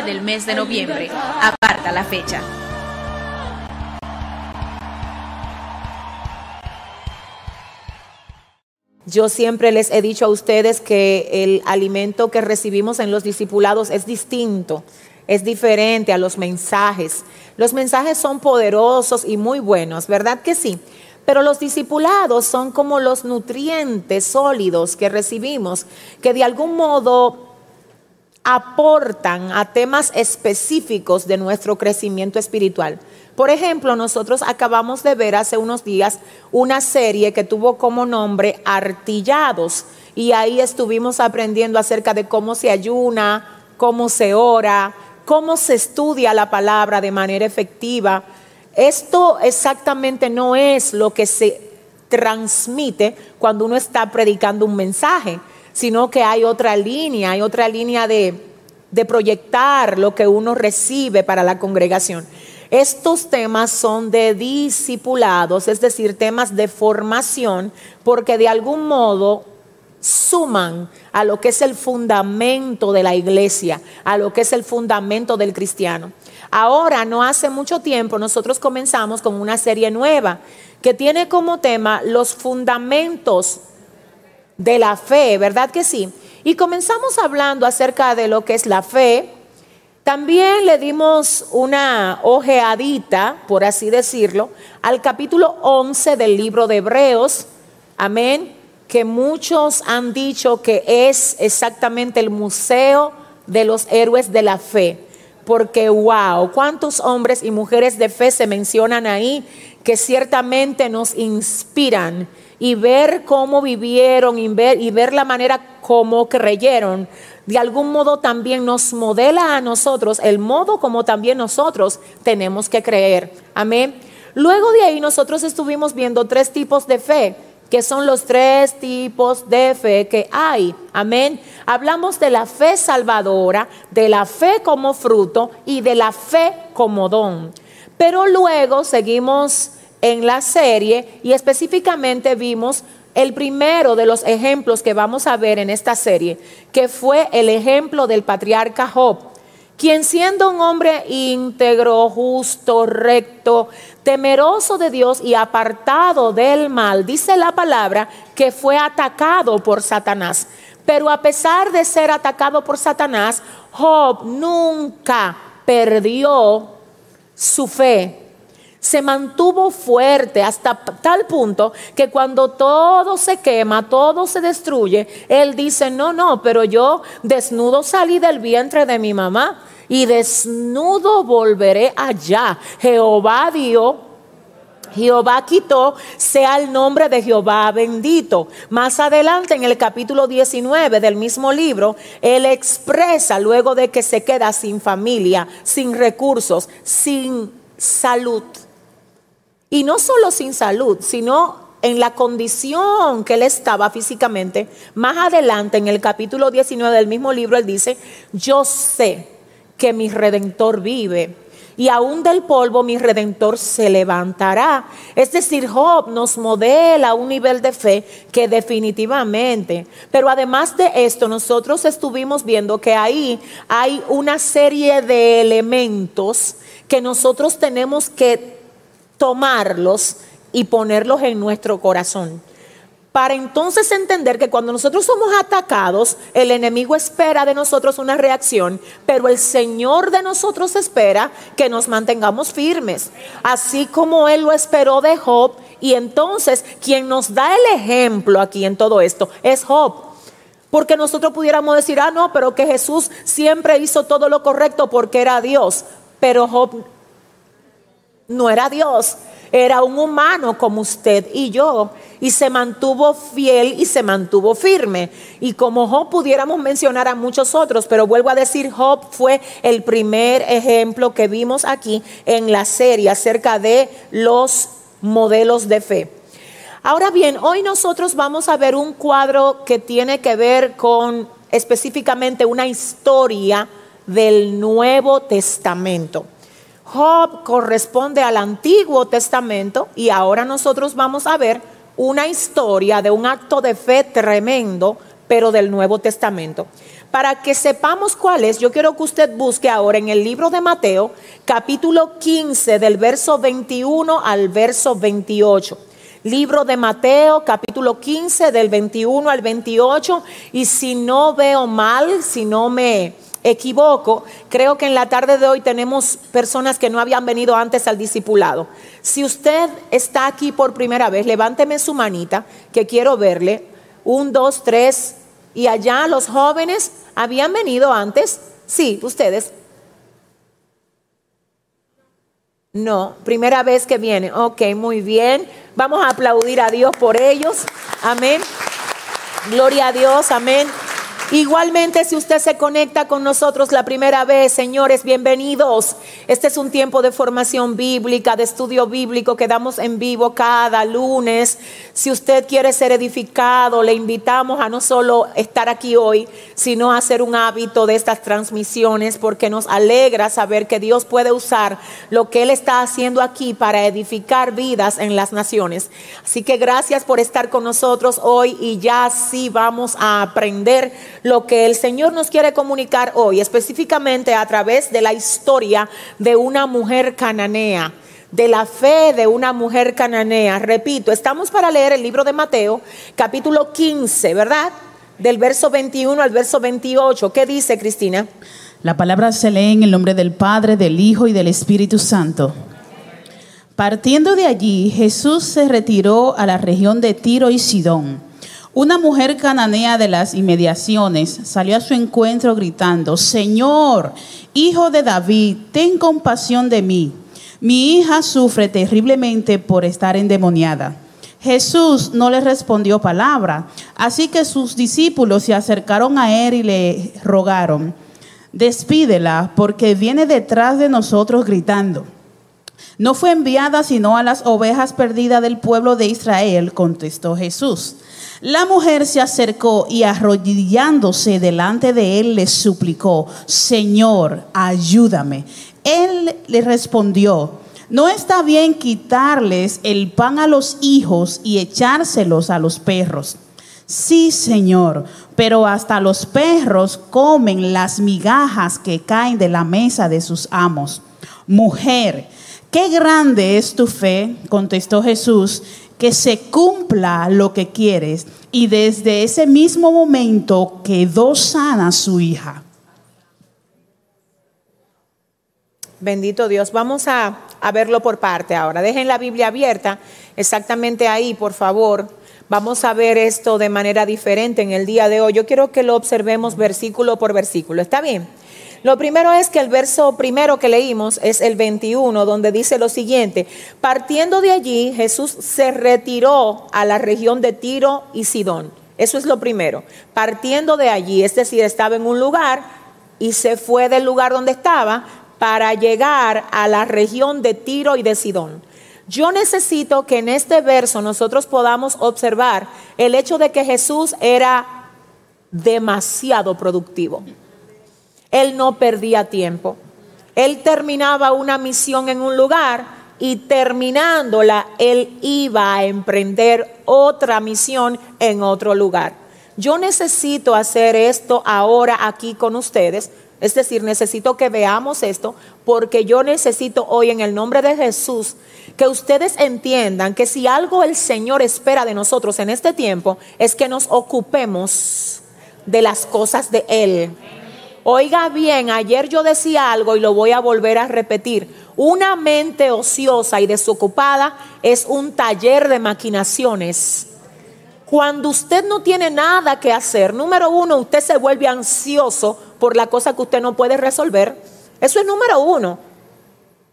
9 del mes de noviembre. Aparta la fecha. Yo siempre les he dicho a ustedes que el alimento que recibimos en los discipulados es distinto, es diferente a los mensajes. Los mensajes son poderosos y muy buenos, ¿verdad que sí? Pero los discipulados son como los nutrientes sólidos que recibimos, que de algún modo aportan a temas específicos de nuestro crecimiento espiritual. Por ejemplo, nosotros acabamos de ver hace unos días una serie que tuvo como nombre Artillados y ahí estuvimos aprendiendo acerca de cómo se ayuna, cómo se ora, cómo se estudia la palabra de manera efectiva. Esto exactamente no es lo que se transmite cuando uno está predicando un mensaje, sino que hay otra línea, hay otra línea de, de proyectar lo que uno recibe para la congregación. Estos temas son de discipulados, es decir, temas de formación, porque de algún modo suman a lo que es el fundamento de la iglesia, a lo que es el fundamento del cristiano. Ahora, no hace mucho tiempo, nosotros comenzamos con una serie nueva que tiene como tema los fundamentos de la fe, ¿verdad que sí? Y comenzamos hablando acerca de lo que es la fe, también le dimos una ojeadita, por así decirlo, al capítulo 11 del libro de Hebreos. Amén. Que muchos han dicho que es exactamente el museo de los héroes de la fe. Porque, wow, cuántos hombres y mujeres de fe se mencionan ahí que ciertamente nos inspiran y ver cómo vivieron y ver, y ver la manera como creyeron de algún modo también nos modela a nosotros el modo como también nosotros tenemos que creer. Amén. Luego de ahí nosotros estuvimos viendo tres tipos de fe, que son los tres tipos de fe que hay. Amén. Hablamos de la fe salvadora, de la fe como fruto y de la fe como don. Pero luego seguimos en la serie y específicamente vimos el primero de los ejemplos que vamos a ver en esta serie, que fue el ejemplo del patriarca Job, quien siendo un hombre íntegro, justo, recto, temeroso de Dios y apartado del mal, dice la palabra que fue atacado por Satanás. Pero a pesar de ser atacado por Satanás, Job nunca perdió su fe se mantuvo fuerte hasta tal punto que cuando todo se quema, todo se destruye, él dice, no, no, pero yo desnudo salí del vientre de mi mamá y desnudo volveré allá. Jehová dio Jehová quitó, sea el nombre de Jehová bendito. Más adelante en el capítulo 19 del mismo libro, él expresa luego de que se queda sin familia, sin recursos, sin salud. Y no solo sin salud, sino en la condición que él estaba físicamente. Más adelante, en el capítulo 19 del mismo libro, él dice, yo sé que mi redentor vive. Y aún del polvo mi redentor se levantará. Es decir, Job nos modela un nivel de fe que definitivamente. Pero además de esto, nosotros estuvimos viendo que ahí hay una serie de elementos que nosotros tenemos que tomarlos y ponerlos en nuestro corazón. Para entonces entender que cuando nosotros somos atacados, el enemigo espera de nosotros una reacción, pero el Señor de nosotros espera que nos mantengamos firmes, así como Él lo esperó de Job. Y entonces quien nos da el ejemplo aquí en todo esto es Job. Porque nosotros pudiéramos decir, ah, no, pero que Jesús siempre hizo todo lo correcto porque era Dios. Pero Job no era Dios, era un humano como usted y yo, y se mantuvo fiel y se mantuvo firme. Y como Job pudiéramos mencionar a muchos otros, pero vuelvo a decir, Job fue el primer ejemplo que vimos aquí en la serie acerca de los modelos de fe. Ahora bien, hoy nosotros vamos a ver un cuadro que tiene que ver con específicamente una historia del Nuevo Testamento. Job corresponde al Antiguo Testamento y ahora nosotros vamos a ver una historia de un acto de fe tremendo, pero del Nuevo Testamento. Para que sepamos cuál es, yo quiero que usted busque ahora en el libro de Mateo, capítulo 15, del verso 21 al verso 28. Libro de Mateo, capítulo 15, del 21 al 28. Y si no veo mal, si no me equivoco, creo que en la tarde de hoy tenemos personas que no habían venido antes al discipulado. Si usted está aquí por primera vez, levánteme su manita, que quiero verle. Un, dos, tres. Y allá los jóvenes habían venido antes. Sí, ustedes. No, primera vez que vienen. Ok, muy bien. Vamos a aplaudir a Dios por ellos. Amén. Gloria a Dios, amén. Igualmente, si usted se conecta con nosotros la primera vez, señores, bienvenidos. Este es un tiempo de formación bíblica, de estudio bíblico que damos en vivo cada lunes. Si usted quiere ser edificado, le invitamos a no solo estar aquí hoy, sino a hacer un hábito de estas transmisiones, porque nos alegra saber que Dios puede usar lo que Él está haciendo aquí para edificar vidas en las naciones. Así que gracias por estar con nosotros hoy y ya sí vamos a aprender lo que el Señor nos quiere comunicar hoy, específicamente a través de la historia de una mujer cananea de la fe de una mujer cananea. Repito, estamos para leer el libro de Mateo, capítulo 15, ¿verdad? Del verso 21 al verso 28. ¿Qué dice Cristina? La palabra se lee en el nombre del Padre, del Hijo y del Espíritu Santo. Partiendo de allí, Jesús se retiró a la región de Tiro y Sidón. Una mujer cananea de las inmediaciones salió a su encuentro gritando, Señor, hijo de David, ten compasión de mí. Mi hija sufre terriblemente por estar endemoniada. Jesús no le respondió palabra, así que sus discípulos se acercaron a él y le rogaron, despídela porque viene detrás de nosotros gritando. No fue enviada sino a las ovejas perdidas del pueblo de Israel, contestó Jesús. La mujer se acercó y arrodillándose delante de él le suplicó, Señor, ayúdame. Él le respondió, no está bien quitarles el pan a los hijos y echárselos a los perros. Sí, Señor, pero hasta los perros comen las migajas que caen de la mesa de sus amos. Mujer, qué grande es tu fe, contestó Jesús, que se cumpla lo que quieres. Y desde ese mismo momento quedó sana su hija. Bendito Dios. Vamos a, a, verlo por parte ahora. Dejen la Biblia abierta exactamente ahí, por favor. Vamos a ver esto de manera diferente en el día de hoy. Yo quiero que lo observemos versículo por versículo. ¿Está bien? Lo primero es que el verso primero que leímos es el 21, donde dice lo siguiente, partiendo de allí Jesús se retiró a la región de Tiro y Sidón. Eso es lo primero. Partiendo de allí, es decir, estaba en un lugar y se fue del lugar donde estaba para llegar a la región de Tiro y de Sidón. Yo necesito que en este verso nosotros podamos observar el hecho de que Jesús era demasiado productivo. Él no perdía tiempo. Él terminaba una misión en un lugar y terminándola, él iba a emprender otra misión en otro lugar. Yo necesito hacer esto ahora aquí con ustedes. Es decir, necesito que veamos esto porque yo necesito hoy en el nombre de Jesús que ustedes entiendan que si algo el Señor espera de nosotros en este tiempo es que nos ocupemos de las cosas de Él. Oiga bien, ayer yo decía algo y lo voy a volver a repetir. Una mente ociosa y desocupada es un taller de maquinaciones. Cuando usted no tiene nada que hacer, número uno, usted se vuelve ansioso por la cosa que usted no puede resolver. Eso es número uno.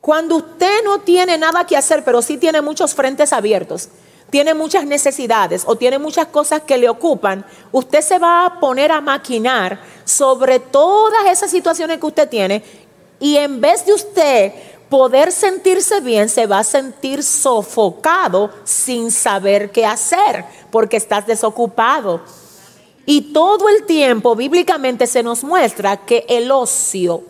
Cuando usted no tiene nada que hacer, pero sí tiene muchos frentes abiertos, tiene muchas necesidades o tiene muchas cosas que le ocupan, usted se va a poner a maquinar sobre todas esas situaciones que usted tiene y en vez de usted poder sentirse bien, se va a sentir sofocado sin saber qué hacer porque estás desocupado. Y todo el tiempo bíblicamente se nos muestra que el ocio,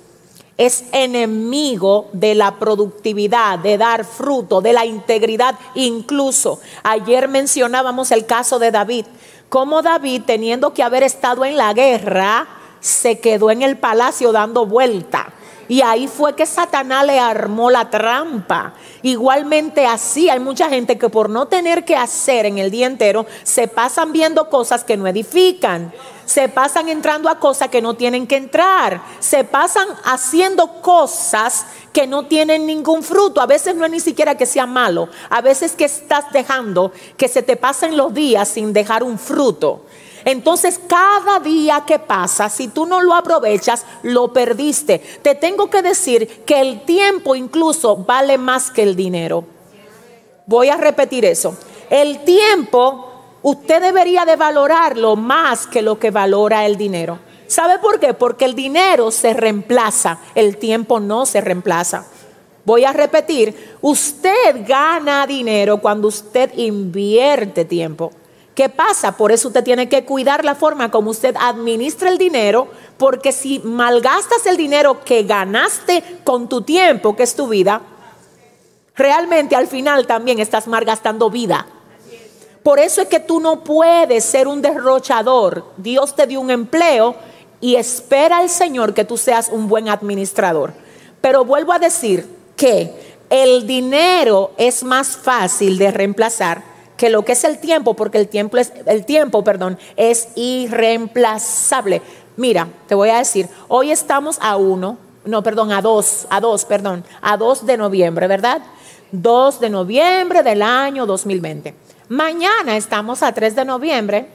es enemigo de la productividad, de dar fruto, de la integridad. Incluso ayer mencionábamos el caso de David, como David, teniendo que haber estado en la guerra, se quedó en el palacio dando vuelta. Y ahí fue que Satanás le armó la trampa. Igualmente así hay mucha gente que por no tener que hacer en el día entero, se pasan viendo cosas que no edifican. Se pasan entrando a cosas que no tienen que entrar. Se pasan haciendo cosas que no tienen ningún fruto. A veces no es ni siquiera que sea malo. A veces que estás dejando que se te pasen los días sin dejar un fruto. Entonces, cada día que pasa, si tú no lo aprovechas, lo perdiste. Te tengo que decir que el tiempo incluso vale más que el dinero. Voy a repetir eso. El tiempo, usted debería de valorarlo más que lo que valora el dinero. ¿Sabe por qué? Porque el dinero se reemplaza, el tiempo no se reemplaza. Voy a repetir, usted gana dinero cuando usted invierte tiempo. ¿Qué pasa? Por eso usted tiene que cuidar la forma como usted administra el dinero, porque si malgastas el dinero que ganaste con tu tiempo, que es tu vida, realmente al final también estás malgastando vida. Por eso es que tú no puedes ser un derrochador. Dios te dio un empleo y espera al Señor que tú seas un buen administrador. Pero vuelvo a decir que el dinero es más fácil de reemplazar que lo que es el tiempo, porque el tiempo es, el tiempo, perdón, es irreemplazable. Mira, te voy a decir, hoy estamos a uno, no, perdón, a dos, a dos, perdón, a dos de noviembre, ¿verdad? 2 de noviembre del año 2020. Mañana estamos a 3 de noviembre.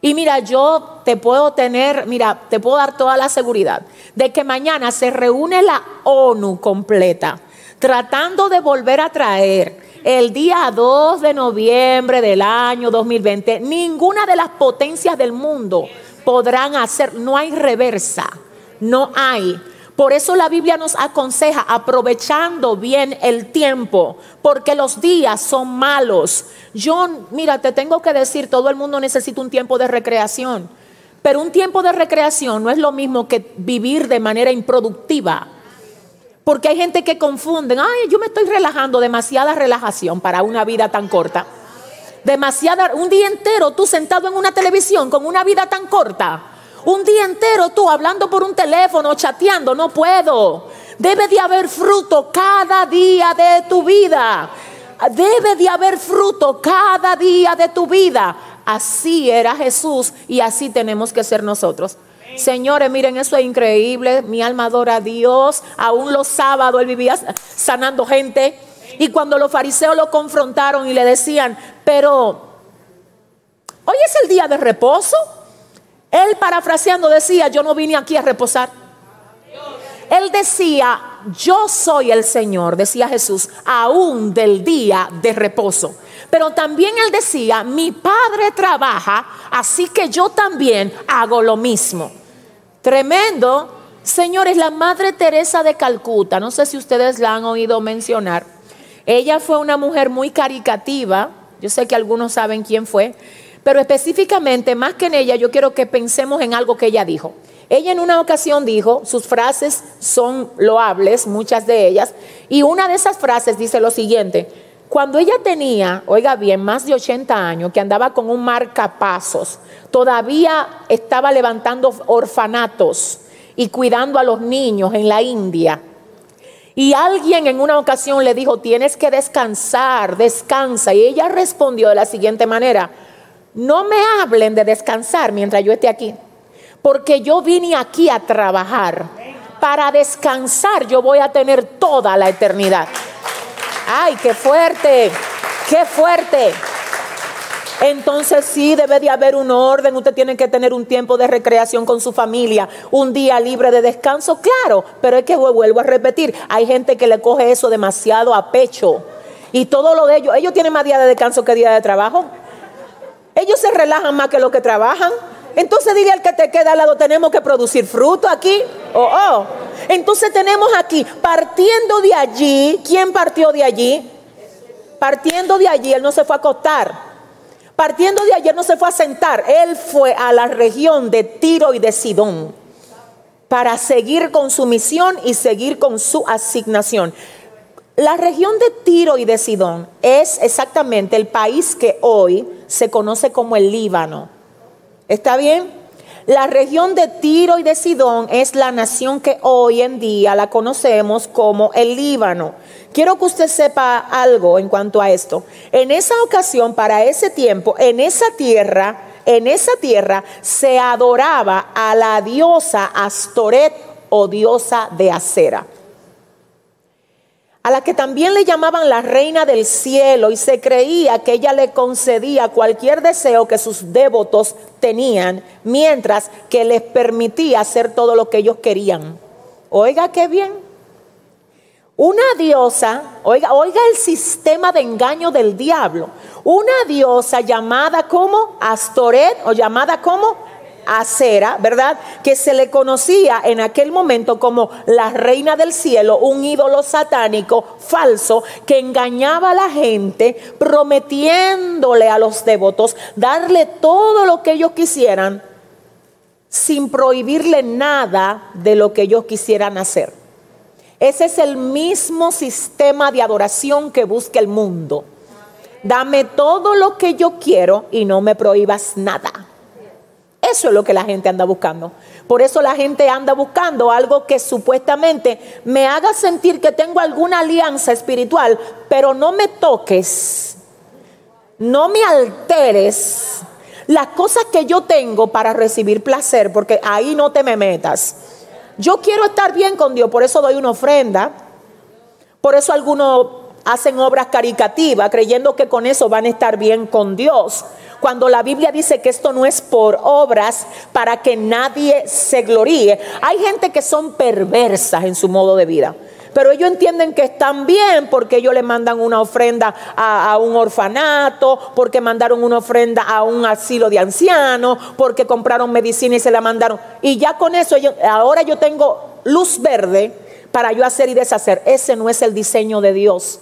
Y mira, yo te puedo tener, mira, te puedo dar toda la seguridad de que mañana se reúne la ONU completa, tratando de volver a traer el día 2 de noviembre del año 2020, ninguna de las potencias del mundo podrán hacer, no hay reversa, no hay. Por eso la Biblia nos aconseja aprovechando bien el tiempo, porque los días son malos. Yo, mira, te tengo que decir, todo el mundo necesita un tiempo de recreación, pero un tiempo de recreación no es lo mismo que vivir de manera improductiva. Porque hay gente que confunden, ay, yo me estoy relajando, demasiada relajación para una vida tan corta. Demasiada, un día entero tú sentado en una televisión con una vida tan corta. Un día entero tú hablando por un teléfono, chateando, no puedo. Debe de haber fruto cada día de tu vida. Debe de haber fruto cada día de tu vida. Así era Jesús y así tenemos que ser nosotros. Señores, miren, eso es increíble. Mi alma adora a Dios. Aún los sábados él vivía sanando gente. Y cuando los fariseos lo confrontaron y le decían, pero hoy es el día de reposo. Él parafraseando decía, yo no vine aquí a reposar. Él decía, yo soy el Señor, decía Jesús, aún del día de reposo. Pero también él decía, mi Padre trabaja, así que yo también hago lo mismo. Tremendo. Señores, la Madre Teresa de Calcuta, no sé si ustedes la han oído mencionar, ella fue una mujer muy caricativa, yo sé que algunos saben quién fue, pero específicamente, más que en ella, yo quiero que pensemos en algo que ella dijo. Ella en una ocasión dijo, sus frases son loables, muchas de ellas, y una de esas frases dice lo siguiente, cuando ella tenía, oiga bien, más de 80 años, que andaba con un marcapasos, todavía estaba levantando orfanatos y cuidando a los niños en la India. Y alguien en una ocasión le dijo, tienes que descansar, descansa. Y ella respondió de la siguiente manera, no me hablen de descansar mientras yo esté aquí, porque yo vine aquí a trabajar. Para descansar yo voy a tener toda la eternidad. Ay, qué fuerte, qué fuerte. Entonces sí debe de haber un orden, usted tiene que tener un tiempo de recreación con su familia, un día libre de descanso, claro, pero es que vuelvo a repetir, hay gente que le coge eso demasiado a pecho y todo lo de ellos, ellos tienen más día de descanso que día de trabajo, ellos se relajan más que lo que trabajan. Entonces dile al que te queda al lado, tenemos que producir fruto aquí. Oh, oh. Entonces tenemos aquí, partiendo de allí, ¿quién partió de allí? Partiendo de allí, él no se fue a acostar. Partiendo de allí, él no se fue a sentar. Él fue a la región de Tiro y de Sidón para seguir con su misión y seguir con su asignación. La región de Tiro y de Sidón es exactamente el país que hoy se conoce como el Líbano. ¿Está bien? La región de Tiro y de Sidón es la nación que hoy en día la conocemos como el Líbano. Quiero que usted sepa algo en cuanto a esto. En esa ocasión, para ese tiempo, en esa tierra, en esa tierra se adoraba a la diosa Astoret o diosa de acera a la que también le llamaban la reina del cielo y se creía que ella le concedía cualquier deseo que sus devotos tenían, mientras que les permitía hacer todo lo que ellos querían. Oiga qué bien. Una diosa, oiga, oiga el sistema de engaño del diablo. Una diosa llamada como Astoret o llamada como Acera, ¿verdad? Que se le conocía en aquel momento como la reina del cielo, un ídolo satánico falso que engañaba a la gente prometiéndole a los devotos darle todo lo que ellos quisieran sin prohibirle nada de lo que ellos quisieran hacer. Ese es el mismo sistema de adoración que busca el mundo. Dame todo lo que yo quiero y no me prohíbas nada. Eso es lo que la gente anda buscando. Por eso la gente anda buscando algo que supuestamente me haga sentir que tengo alguna alianza espiritual, pero no me toques, no me alteres las cosas que yo tengo para recibir placer, porque ahí no te me metas. Yo quiero estar bien con Dios, por eso doy una ofrenda. Por eso algunos hacen obras caricativas creyendo que con eso van a estar bien con Dios cuando la Biblia dice que esto no es por obras para que nadie se gloríe. Hay gente que son perversas en su modo de vida. Pero ellos entienden que están bien porque ellos le mandan una ofrenda a, un orfanato, porque mandaron una ofrenda a un asilo de ancianos, porque compraron medicina y se la mandaron. Y ya con eso, ahora yo tengo luz verde para yo hacer y deshacer. Ese no es el diseño de Dios.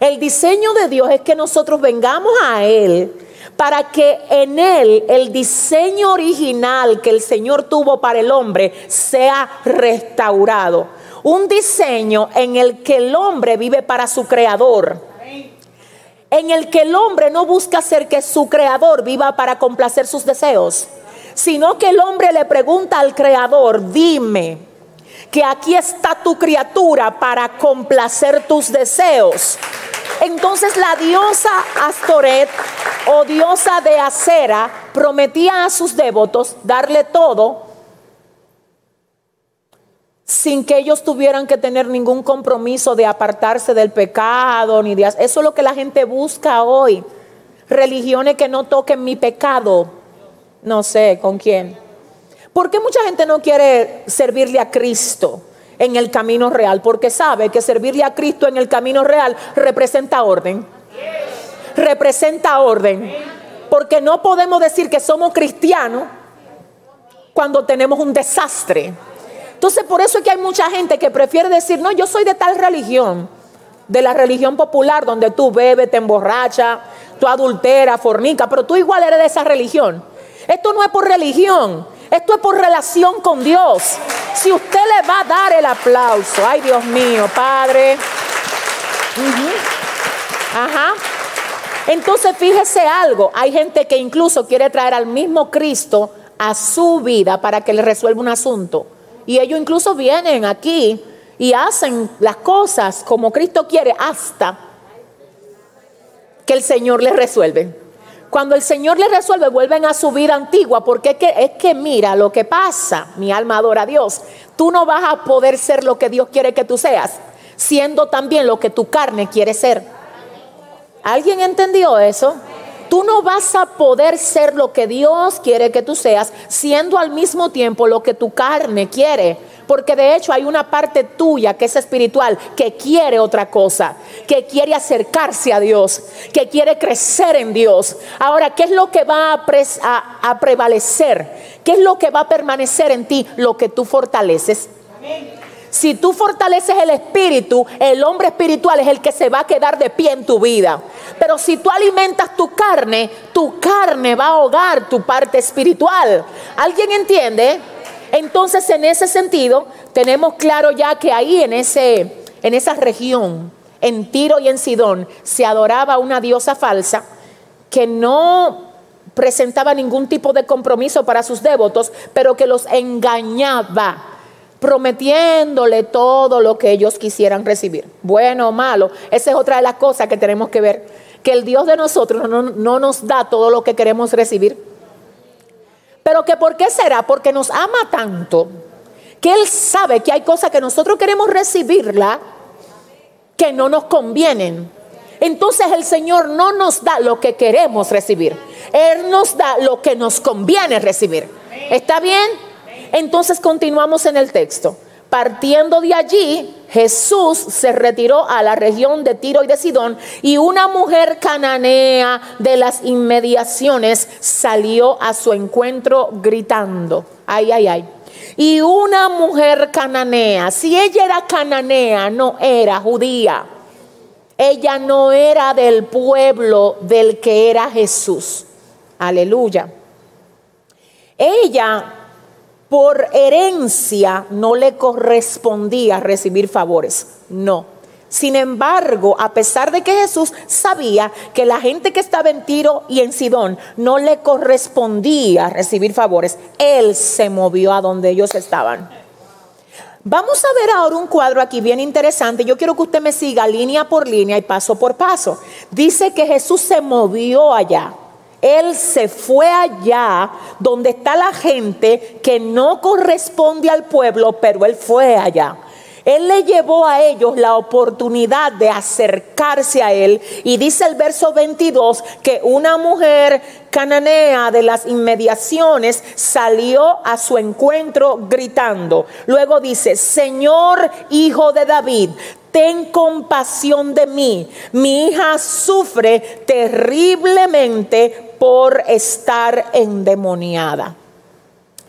El diseño de Dios es que nosotros vengamos a Él para que en él el diseño original que el Señor tuvo para el hombre sea restaurado. Un diseño en el que el hombre vive para su creador. En el que el hombre no busca hacer que su creador viva para complacer sus deseos, sino que el hombre le pregunta al creador, dime, que aquí está tu criatura para complacer tus deseos. Entonces la diosa Astoret o diosa de acera prometía a sus devotos darle todo sin que ellos tuvieran que tener ningún compromiso de apartarse del pecado ni de eso es lo que la gente busca hoy. Religiones que no toquen mi pecado. No sé con quién. ¿Por qué mucha gente no quiere servirle a Cristo? En el camino real, porque sabe que servirle a Cristo en el camino real representa orden. Representa orden. Porque no podemos decir que somos cristianos cuando tenemos un desastre. Entonces por eso es que hay mucha gente que prefiere decir, no, yo soy de tal religión, de la religión popular donde tú bebes, te emborracha, tú adulteras, fornica, pero tú igual eres de esa religión. Esto no es por religión, esto es por relación con Dios. Si usted le va a dar el aplauso, ay Dios mío, Padre. Ajá. Entonces fíjese algo, hay gente que incluso quiere traer al mismo Cristo a su vida para que le resuelva un asunto. Y ellos incluso vienen aquí y hacen las cosas como Cristo quiere hasta que el Señor les resuelve. Cuando el Señor les resuelve, vuelven a su vida antigua, porque es que, es que mira lo que pasa, mi alma adora a Dios. Tú no vas a poder ser lo que Dios quiere que tú seas, siendo también lo que tu carne quiere ser. ¿Alguien entendió eso? Tú no vas a poder ser lo que Dios quiere que tú seas, siendo al mismo tiempo lo que tu carne quiere. Porque de hecho hay una parte tuya que es espiritual, que quiere otra cosa, que quiere acercarse a Dios, que quiere crecer en Dios. Ahora, ¿qué es lo que va a, prevalecer? ¿Qué es lo que va a permanecer en ti? Lo que tú fortaleces. Si tú fortaleces el espíritu, el hombre espiritual es el que se va a quedar de pie en tu vida. Pero si tú alimentas tu carne, tu carne va a ahogar tu parte espiritual. ¿Alguien entiende? Entonces, en ese sentido, tenemos claro ya que ahí en, ese, en esa región, en Tiro y en Sidón, se adoraba una diosa falsa que no presentaba ningún tipo de compromiso para sus devotos, pero que los engañaba prometiéndole todo lo que ellos quisieran recibir, bueno o malo. Esa es otra de las cosas que tenemos que ver, que el Dios de nosotros no, no nos da todo lo que queremos recibir. Pero que por qué será? Porque nos ama tanto que Él sabe que hay cosas que nosotros queremos recibirla que no nos convienen. Entonces el Señor no nos da lo que queremos recibir. Él nos da lo que nos conviene recibir. ¿Está bien? Entonces continuamos en el texto. Partiendo de allí, Jesús se retiró a la región de Tiro y de Sidón y una mujer cananea de las inmediaciones salió a su encuentro gritando, ay, ay, ay. Y una mujer cananea, si ella era cananea, no era judía. Ella no era del pueblo del que era Jesús. Aleluya. Ella por herencia no le correspondía recibir favores. No. Sin embargo, a pesar de que Jesús sabía que la gente que estaba en Tiro y en Sidón no le correspondía recibir favores, Él se movió a donde ellos estaban. Vamos a ver ahora un cuadro aquí bien interesante. Yo quiero que usted me siga línea por línea y paso por paso. Dice que Jesús se movió allá. Él se fue allá donde está la gente que no corresponde al pueblo, pero él fue allá. Él le llevó a ellos la oportunidad de acercarse a él. Y dice el verso 22 que una mujer cananea de las inmediaciones salió a su encuentro gritando. Luego dice, Señor hijo de David, ten compasión de mí. Mi hija sufre terriblemente por estar endemoniada.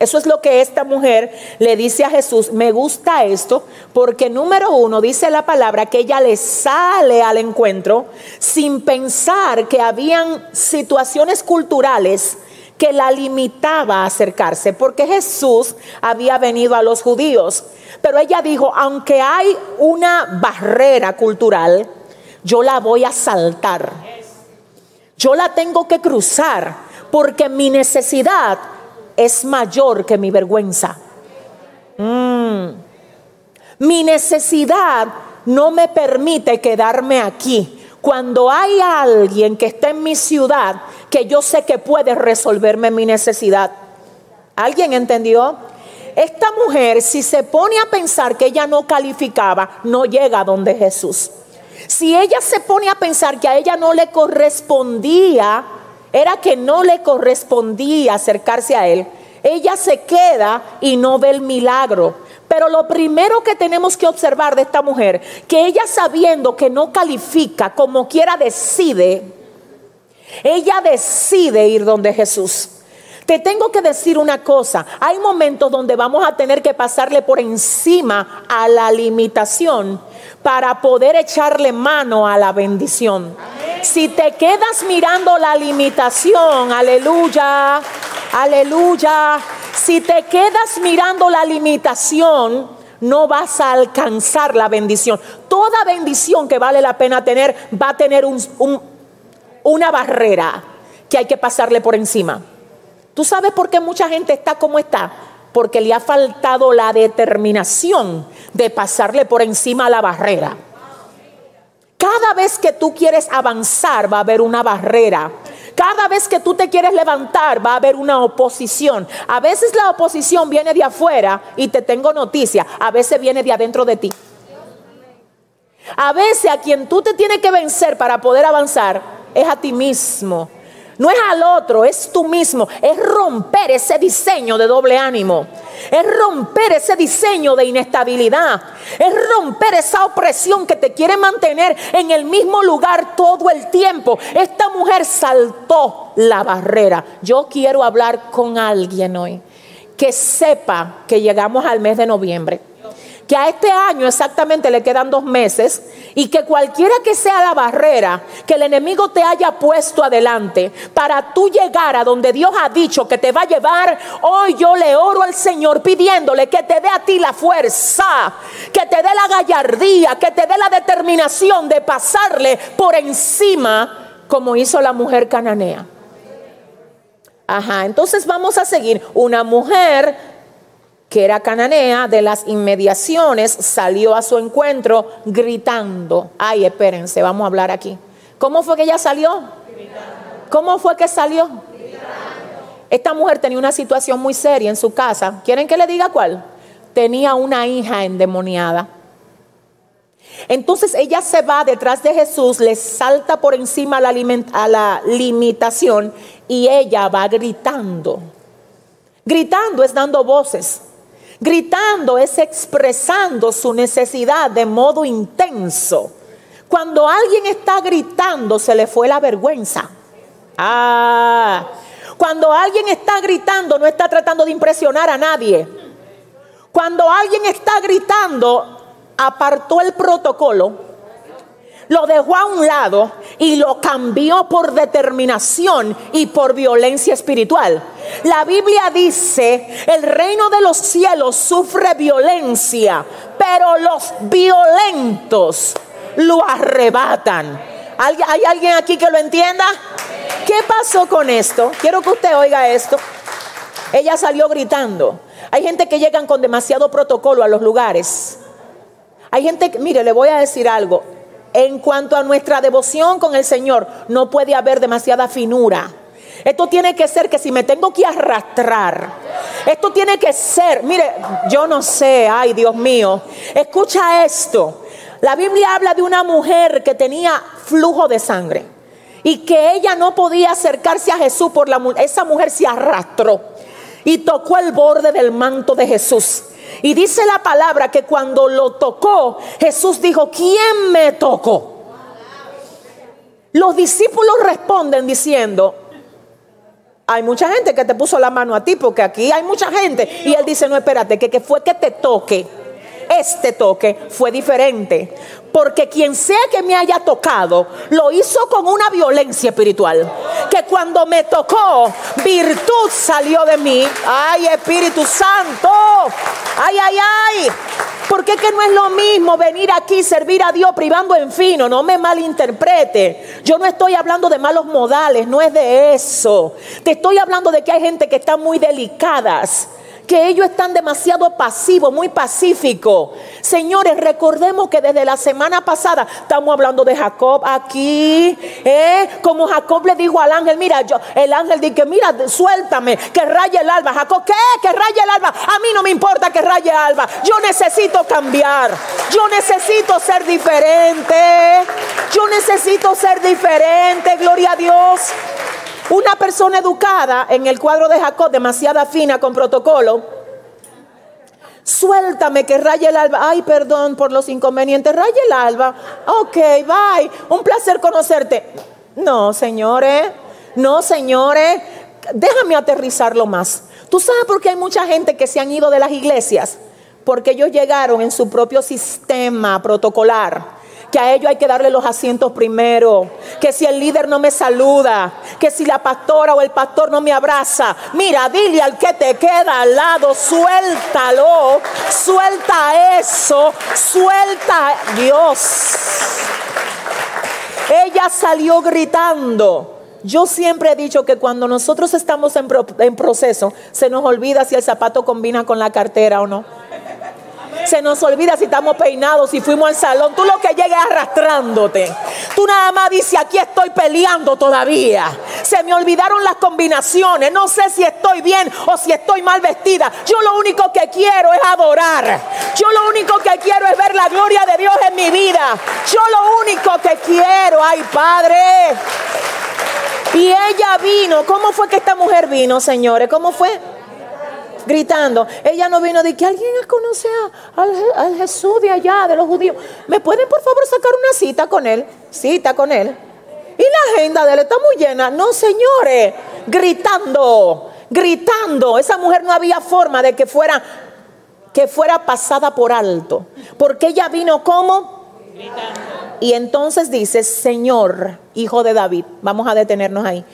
Eso es lo que esta mujer le dice a Jesús. Me gusta esto porque número uno dice la palabra que ella le sale al encuentro sin pensar que habían situaciones culturales que la limitaba a acercarse, porque Jesús había venido a los judíos. Pero ella dijo, aunque hay una barrera cultural, yo la voy a saltar. Yo la tengo que cruzar porque mi necesidad es mayor que mi vergüenza. Mm. Mi necesidad no me permite quedarme aquí. Cuando hay alguien que está en mi ciudad que yo sé que puede resolverme mi necesidad. ¿Alguien entendió? Esta mujer, si se pone a pensar que ella no calificaba, no llega a donde Jesús. Si ella se pone a pensar que a ella no le correspondía, era que no le correspondía acercarse a Él, ella se queda y no ve el milagro. Pero lo primero que tenemos que observar de esta mujer, que ella sabiendo que no califica, como quiera decide ella decide ir donde Jesús. Te tengo que decir una cosa, hay momentos donde vamos a tener que pasarle por encima a la limitación para poder echarle mano a la bendición. Si te quedas mirando la limitación, aleluya, aleluya, si te quedas mirando la limitación, no vas a alcanzar la bendición. Toda bendición que vale la pena tener va a tener un, una barrera que hay que pasarle por encima. ¿Tú sabes por qué mucha gente está como está? Porque le ha faltado la determinación de pasarle por encima la barrera. Cada vez que tú quieres avanzar va a haber una barrera. Cada vez que tú te quieres levantar va a haber una oposición. A veces la oposición viene de afuera y te tengo noticia. A veces viene de adentro de ti. A veces a quien tú te tienes que vencer para poder avanzar es a ti mismo. No es al otro, es tú mismo. Es romper ese diseño de doble ánimo. Es romper ese diseño de inestabilidad. Es romper esa opresión que te quiere mantener en el mismo lugar todo el tiempo. Esta mujer saltó la barrera. Yo quiero hablar con alguien hoy que sepa que llegamos al mes de noviembre que a este año exactamente le quedan dos meses y que cualquiera que sea la barrera que el enemigo te haya puesto adelante para tú llegar a donde Dios ha dicho que te va a llevar, hoy yo le oro al Señor pidiéndole que te dé a ti la fuerza, que te dé la gallardía, que te dé la determinación de pasarle por encima como hizo la mujer cananea. Ajá, entonces vamos a seguir. Una mujer que era cananea de las inmediaciones salió a su encuentro gritando. Ay, espérense, vamos a hablar aquí. ¿Cómo fue que ella salió? ¿Cómo fue que salió? Esta mujer tenía una situación muy seria en su casa. ¿Quieren que le diga cuál? Tenía una hija endemoniada. Entonces ella se va detrás de Jesús, le salta por encima a la, limitación y ella va gritando. Gritando es dando voces. Gritando es expresando su necesidad de modo intenso. Cuando alguien está gritando se le fue la vergüenza. Ah, cuando alguien está gritando no está tratando de impresionar a nadie. Cuando alguien está gritando apartó el protocolo, lo dejó a un lado y lo cambió por determinación y por violencia espiritual. La Biblia dice, el reino de los cielos sufre violencia, pero los violentos lo arrebatan. ¿Hay alguien aquí que lo entienda? ¿Qué pasó con esto? Quiero que usted oiga esto. Ella salió gritando. Hay gente que llegan con demasiado protocolo a los lugares hay gente que, mire, le voy a decir algo. En cuanto a nuestra devoción con el Señor, no puede haber demasiada finura. Esto tiene que ser que si me tengo que arrastrar, esto tiene que ser, mire, yo no sé, ay Dios mío, escucha esto. La Biblia habla de una mujer que tenía flujo de sangre y que ella no podía acercarse a Jesús por la esa mujer se arrastró y tocó el borde del manto de Jesús. Y dice la palabra que cuando lo tocó, Jesús dijo, ¿quién me tocó? Los discípulos responden diciendo, hay mucha gente que te puso la mano a ti, porque aquí hay mucha gente. Y él dice, no, espérate, que, que fue que te toque este toque fue diferente. Porque quien sea que me haya tocado, lo hizo con una violencia espiritual. Que cuando me tocó, virtud salió de mí. Ay, Espíritu Santo. Ay, ay, ay. Porque que no es lo mismo venir aquí, servir a Dios privando en fino, no me malinterprete. Yo no estoy hablando de malos modales, no es de eso. Te estoy hablando de que hay gente que está muy delicadas que ellos están demasiado pasivos, muy pacíficos. Señores, recordemos que desde la semana pasada estamos hablando de Jacob aquí, ¿eh? como Jacob le dijo al ángel, mira, yo, el ángel dice, mira, suéltame, que raye el alba. Jacob, ¿qué? Que raye el alba. A mí no me importa que raye el alba. Yo necesito cambiar. Yo necesito ser diferente. Yo necesito ser diferente, gloria a Dios. Una persona educada en el cuadro de Jacob, demasiada fina con protocolo, suéltame que raye el alba. Ay, perdón por los inconvenientes, raye el alba. Ok, bye. Un placer conocerte. No, señores, no, señores, déjame aterrizarlo más. ¿Tú sabes por qué hay mucha gente que se han ido de las iglesias? Porque ellos llegaron en su propio sistema protocolar que a ellos hay que darle los asientos primero, que si el líder no me saluda, que si la pastora o el pastor no me abraza, mira, dile al que te queda al lado, suéltalo, suelta eso, suelta Dios. Ella salió gritando. Yo siempre he dicho que cuando nosotros estamos en, en proceso, se nos olvida si el zapato combina con la cartera o no. Se nos olvida si estamos peinados, si fuimos al salón. Tú lo que llegues arrastrándote. Tú nada más dices, aquí estoy peleando todavía. Se me olvidaron las combinaciones. No sé si estoy bien o si estoy mal vestida. Yo lo único que quiero es adorar. Yo lo único que quiero es ver la gloria de Dios en mi vida. Yo lo único que quiero, ay Padre. Y ella vino. ¿Cómo fue que esta mujer vino, señores? ¿Cómo fue? Gritando. Ella no vino de que alguien conoce al, Jesús de allá, de los judíos. ¿Me pueden por favor sacar una cita con él? Cita con él. Y la agenda de él está muy llena. No, señores, gritando, gritando. Esa mujer no había forma de que fuera que fuera pasada por alto, porque ella vino como gritando. Y entonces dice, "Señor, hijo de David." Vamos a detenernos ahí.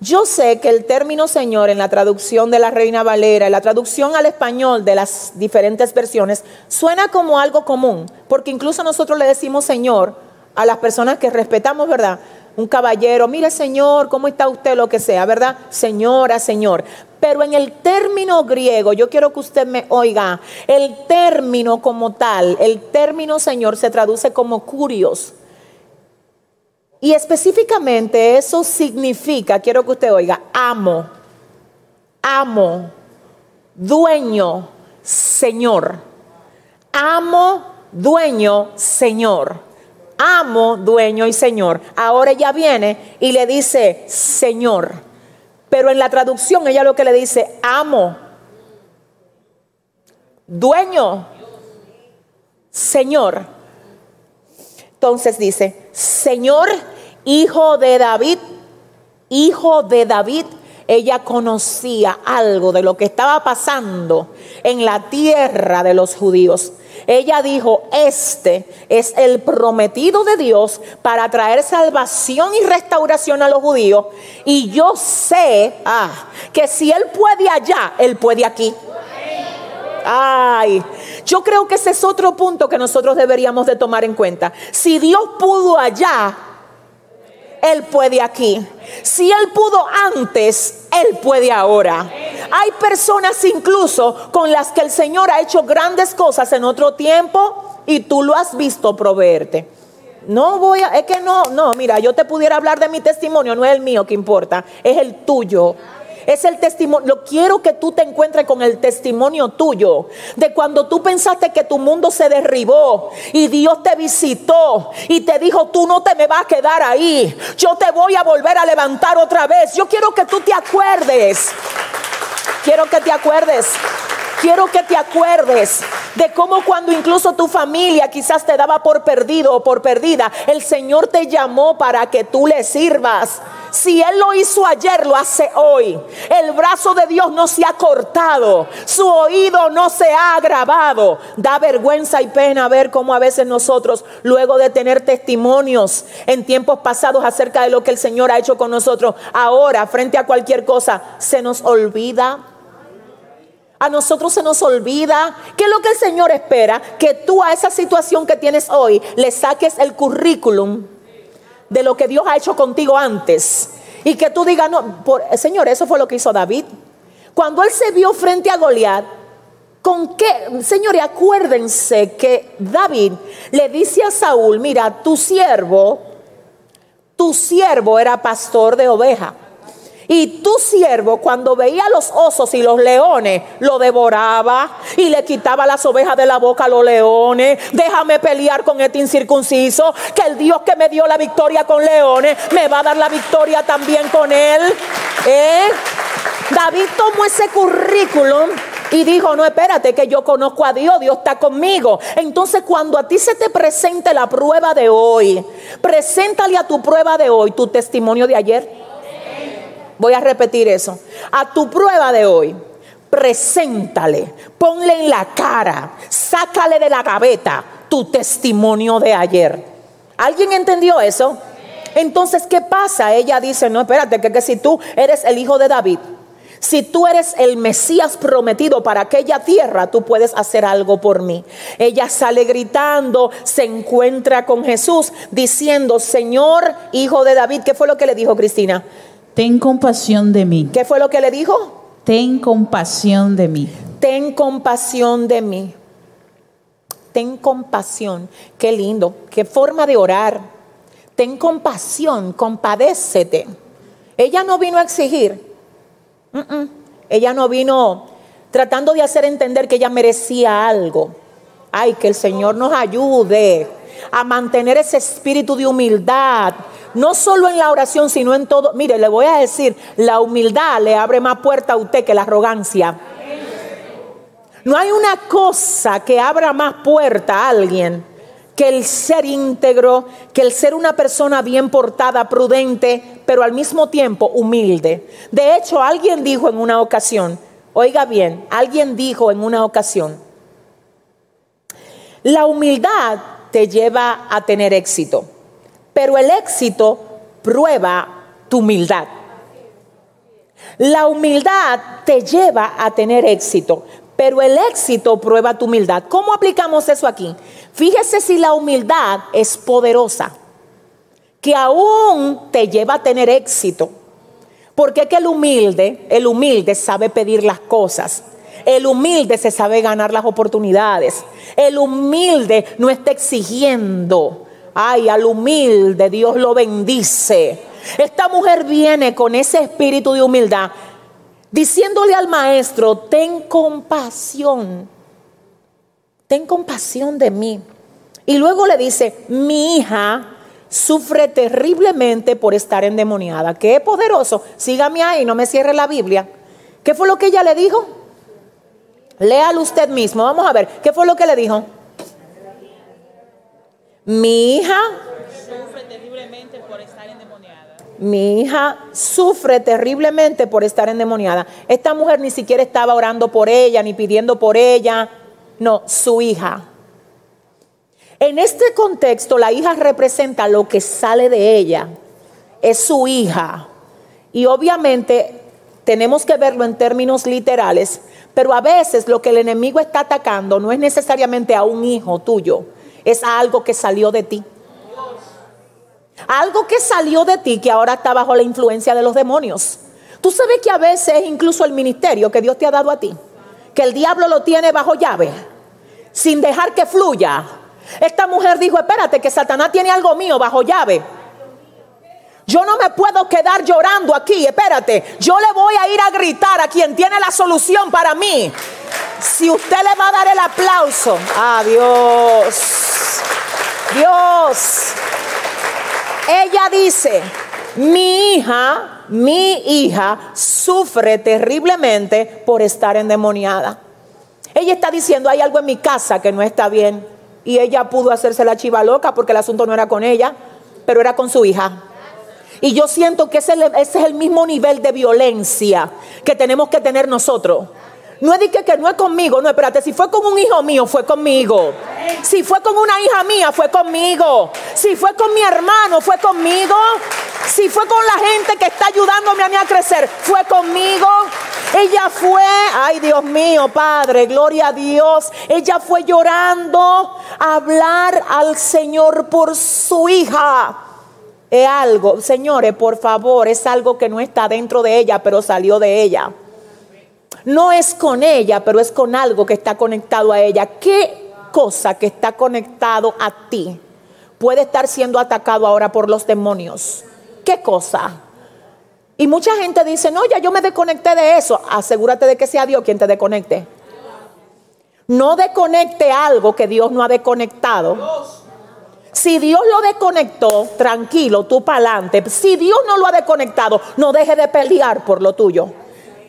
Yo sé que el término Señor en la traducción de la Reina Valera, en la traducción al español de las diferentes versiones, suena como algo común, porque incluso nosotros le decimos Señor a las personas que respetamos, ¿verdad? un caballero, mire señor, ¿cómo está usted? Lo que sea, ¿verdad? Señora, señor. Pero en el término griego, yo quiero que usted me oiga, el término como tal, el término señor se traduce como curios. Y específicamente eso significa, quiero que usted oiga, amo, amo, dueño, señor. Amo, dueño, señor. Amo, dueño y señor. Ahora ella viene y le dice, señor. Pero en la traducción ella lo que le dice, amo, dueño, señor. Entonces dice, Señor, hijo de David, hijo de David, ella conocía algo de lo que estaba pasando en la tierra de los judíos. Ella dijo, este es el prometido de Dios para traer salvación y restauración a los judíos. Y yo sé ah, que si Él puede allá, Él puede aquí. Ay, yo creo que ese es otro punto que nosotros deberíamos de tomar en cuenta. Si Dios pudo allá, Él puede aquí. Si Él pudo antes, Él puede ahora. Hay personas incluso con las que el Señor ha hecho grandes cosas en otro tiempo y tú lo has visto proveerte. No voy a, es que no, no, mira, yo te pudiera hablar de mi testimonio, no es el mío que importa, es el tuyo. Es el testimonio. Quiero que tú te encuentres con el testimonio tuyo de cuando tú pensaste que tu mundo se derribó y Dios te visitó y te dijo, tú no te me vas a quedar ahí. Yo te voy a volver a levantar otra vez. Yo quiero que tú te acuerdes. Quiero que te acuerdes. Quiero que te acuerdes de cómo cuando incluso tu familia quizás te daba por perdido o por perdida, el Señor te llamó para que tú le sirvas. Si Él lo hizo ayer, lo hace hoy. El brazo de Dios no se ha cortado. Su oído no se ha agravado. Da vergüenza y pena ver cómo a veces nosotros, luego de tener testimonios en tiempos pasados acerca de lo que el Señor ha hecho con nosotros, ahora frente a cualquier cosa, se nos olvida. A nosotros se nos olvida que lo que el Señor espera, que tú a esa situación que tienes hoy le saques el currículum de lo que Dios ha hecho contigo antes. Y que tú digas, no, por, Señor, eso fue lo que hizo David. Cuando él se vio frente a Goliat, ¿con qué? Señores, acuérdense que David le dice a Saúl, mira, tu siervo, tu siervo era pastor de oveja. Y tu siervo, cuando veía los osos y los leones, lo devoraba y le quitaba las ovejas de la boca a los leones. Déjame pelear con este incircunciso, que el Dios que me dio la victoria con leones me va a dar la victoria también con él. ¿Eh? David tomó ese currículum y dijo, no, espérate, que yo conozco a Dios, Dios está conmigo. Entonces cuando a ti se te presente la prueba de hoy, preséntale a tu prueba de hoy tu testimonio de ayer. Voy a repetir eso. A tu prueba de hoy, preséntale, ponle en la cara, sácale de la gaveta tu testimonio de ayer. ¿Alguien entendió eso? Entonces, ¿qué pasa? Ella dice, no, espérate, que, que si tú eres el hijo de David, si tú eres el Mesías prometido para aquella tierra, tú puedes hacer algo por mí. Ella sale gritando, se encuentra con Jesús diciendo, Señor, hijo de David, ¿qué fue lo que le dijo Cristina? Ten compasión de mí. ¿Qué fue lo que le dijo? Ten compasión de mí. Ten compasión de mí. Ten compasión. Qué lindo. Qué forma de orar. Ten compasión. Compadécete. Ella no vino a exigir. Ella no vino tratando de hacer entender que ella merecía algo. Ay, que el Señor nos ayude a mantener ese espíritu de humildad no solo en la oración, sino en todo. Mire, le voy a decir, la humildad le abre más puerta a usted que la arrogancia. No hay una cosa que abra más puerta a alguien que el ser íntegro, que el ser una persona bien portada, prudente, pero al mismo tiempo humilde. De hecho, alguien dijo en una ocasión, oiga bien, alguien dijo en una ocasión, la humildad te lleva a tener éxito pero el éxito prueba tu humildad. La humildad te lleva a tener éxito, pero el éxito prueba tu humildad. ¿Cómo aplicamos eso aquí? Fíjese si la humildad es poderosa. que aún te lleva a tener éxito. Porque que el humilde, el humilde sabe pedir las cosas. El humilde se sabe ganar las oportunidades. El humilde no está exigiendo. Ay, al humilde Dios lo bendice. Esta mujer viene con ese espíritu de humildad, diciéndole al maestro, ten compasión, ten compasión de mí. Y luego le dice, mi hija sufre terriblemente por estar endemoniada. Qué poderoso. Sígame ahí, no me cierre la Biblia. ¿Qué fue lo que ella le dijo? Léalo usted mismo. Vamos a ver. ¿Qué fue lo que le dijo? Mi hija sufre terriblemente por estar endemoniada. Mi hija sufre terriblemente por estar endemoniada. Esta mujer ni siquiera estaba orando por ella ni pidiendo por ella. No, su hija. En este contexto, la hija representa lo que sale de ella. Es su hija. Y obviamente tenemos que verlo en términos literales, pero a veces lo que el enemigo está atacando no es necesariamente a un hijo tuyo, es algo que salió de ti. Algo que salió de ti que ahora está bajo la influencia de los demonios. Tú sabes que a veces incluso el ministerio que Dios te ha dado a ti, que el diablo lo tiene bajo llave, sin dejar que fluya esta mujer dijo, espérate, que Satanás tiene algo mío bajo llave. Yo no me puedo quedar llorando aquí, espérate. Yo le voy a ir a gritar a quien tiene la solución para mí. Si usted le va a dar el aplauso, adiós. Dios. Ella dice, mi hija, mi hija sufre terriblemente por estar endemoniada. Ella está diciendo, hay algo en mi casa que no está bien y ella pudo hacerse la chiva loca porque el asunto no era con ella, pero era con su hija. Y yo siento que ese, es el mismo nivel de violencia que tenemos que tener nosotros. No es que, que, no es conmigo, no, espérate, si fue con un hijo mío, fue conmigo. Si fue con una hija mía, fue conmigo. Si fue con mi hermano, fue conmigo. Si fue con la gente que está ayudándome a mí a crecer, fue conmigo. Ella fue, ay Dios mío, Padre, gloria a Dios. Ella fue llorando a hablar al Señor por su hija. Es algo, señores, por favor, es algo que no está dentro de ella, pero salió de ella. No es con ella, pero es con algo que está conectado a ella. ¿Qué cosa que está conectado a ti puede estar siendo atacado ahora por los demonios? ¿Qué cosa? Y mucha gente dice, no, ya yo me desconecté de eso. Asegúrate de que sea Dios quien te desconecte. No desconecte algo que Dios no ha desconectado. Si Dios lo desconectó, tranquilo, tú para adelante. Si Dios no lo ha desconectado, no deje de pelear por lo tuyo.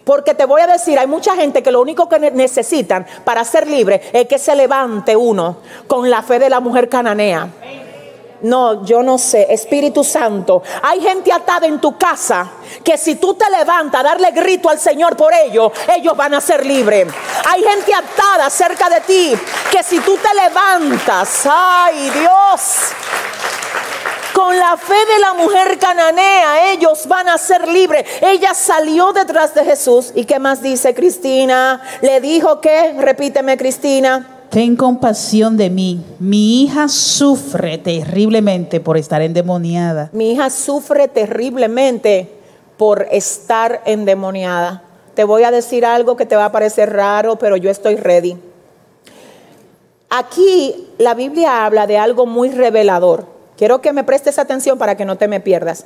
Porque te voy a decir, hay mucha gente que lo único que necesitan para ser libre es que se levante uno con la fe de la mujer cananea. No, yo no sé, Espíritu Santo. Hay gente atada en tu casa que si tú te levantas a darle grito al Señor por ellos, ellos van a ser libres. Hay gente atada cerca de ti que si tú te levantas, ay Dios, con la fe de la mujer cananea, ellos van a ser libres. Ella salió detrás de Jesús. ¿Y qué más dice Cristina? Le dijo que, repíteme Cristina. Ten compasión de mí. Mi hija sufre terriblemente por estar endemoniada. Mi hija sufre terriblemente por estar endemoniada. Te voy a decir algo que te va a parecer raro, pero yo estoy ready. Aquí la Biblia habla de algo muy revelador. Quiero que me prestes atención para que no te me pierdas.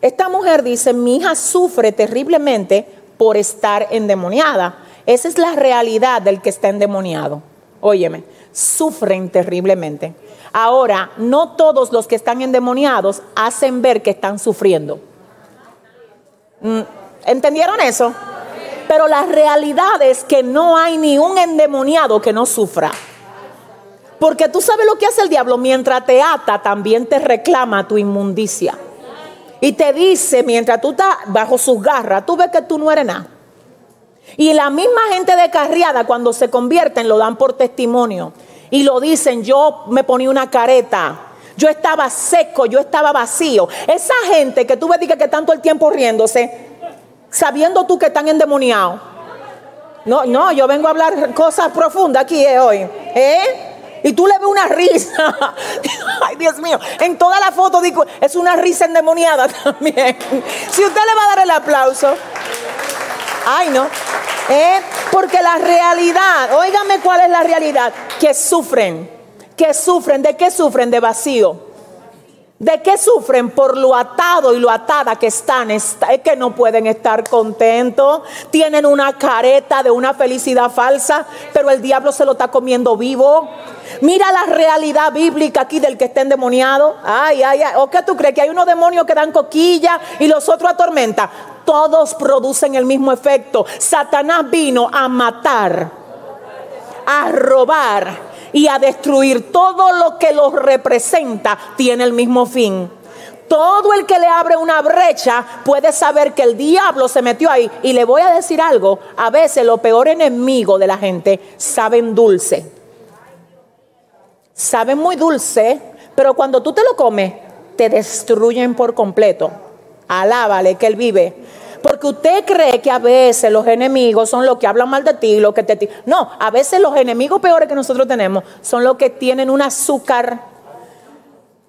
Esta mujer dice, mi hija sufre terriblemente por estar endemoniada. Esa es la realidad del que está endemoniado. Óyeme, sufren terriblemente. Ahora, no todos los que están endemoniados hacen ver que están sufriendo. Mm, ¿Entendieron eso? Pero la realidad es que no hay ni un endemoniado que no sufra. Porque tú sabes lo que hace el diablo. Mientras te ata, también te reclama tu inmundicia. Y te dice, mientras tú estás bajo sus garras, tú ves que tú no eres nada. Y la misma gente de Carriada, cuando se convierten, lo dan por testimonio. Y lo dicen, yo me ponía una careta. Yo estaba seco, yo estaba vacío. Esa gente que tú ves que, que tanto el tiempo riéndose, sabiendo tú que están endemoniados. No, no, yo vengo a hablar cosas profundas aquí eh, hoy. ¿Eh? Y tú le ves una risa. Ay, Dios mío. En toda la foto digo, es una risa endemoniada también. Si usted le va a dar el aplauso. Ay, no. Eh, porque la realidad, óigame cuál es la realidad, que sufren, que sufren, ¿de qué sufren? De vacío. ¿De qué sufren? Por lo atado y lo atada que están. Es que no pueden estar contentos. Tienen una careta de una felicidad falsa, pero el diablo se lo está comiendo vivo. Mira la realidad bíblica aquí del que está endemoniado. Ay, ay, ay. ¿O qué tú crees? Que hay unos demonios que dan coquilla y los otros atormentan. Todos producen el mismo efecto. Satanás vino a matar, a robar y a destruir todo lo que los representa tiene el mismo fin. Todo el que le abre una brecha puede saber que el diablo se metió ahí. Y le voy a decir algo, a veces lo peor enemigo de la gente saben dulce. Saben muy dulce, pero cuando tú te lo comes, te destruyen por completo. Alábale que él vive. Porque usted cree que a veces los enemigos son los que hablan mal de ti, los que te... No, a veces los enemigos peores que nosotros tenemos son los que tienen un azúcar.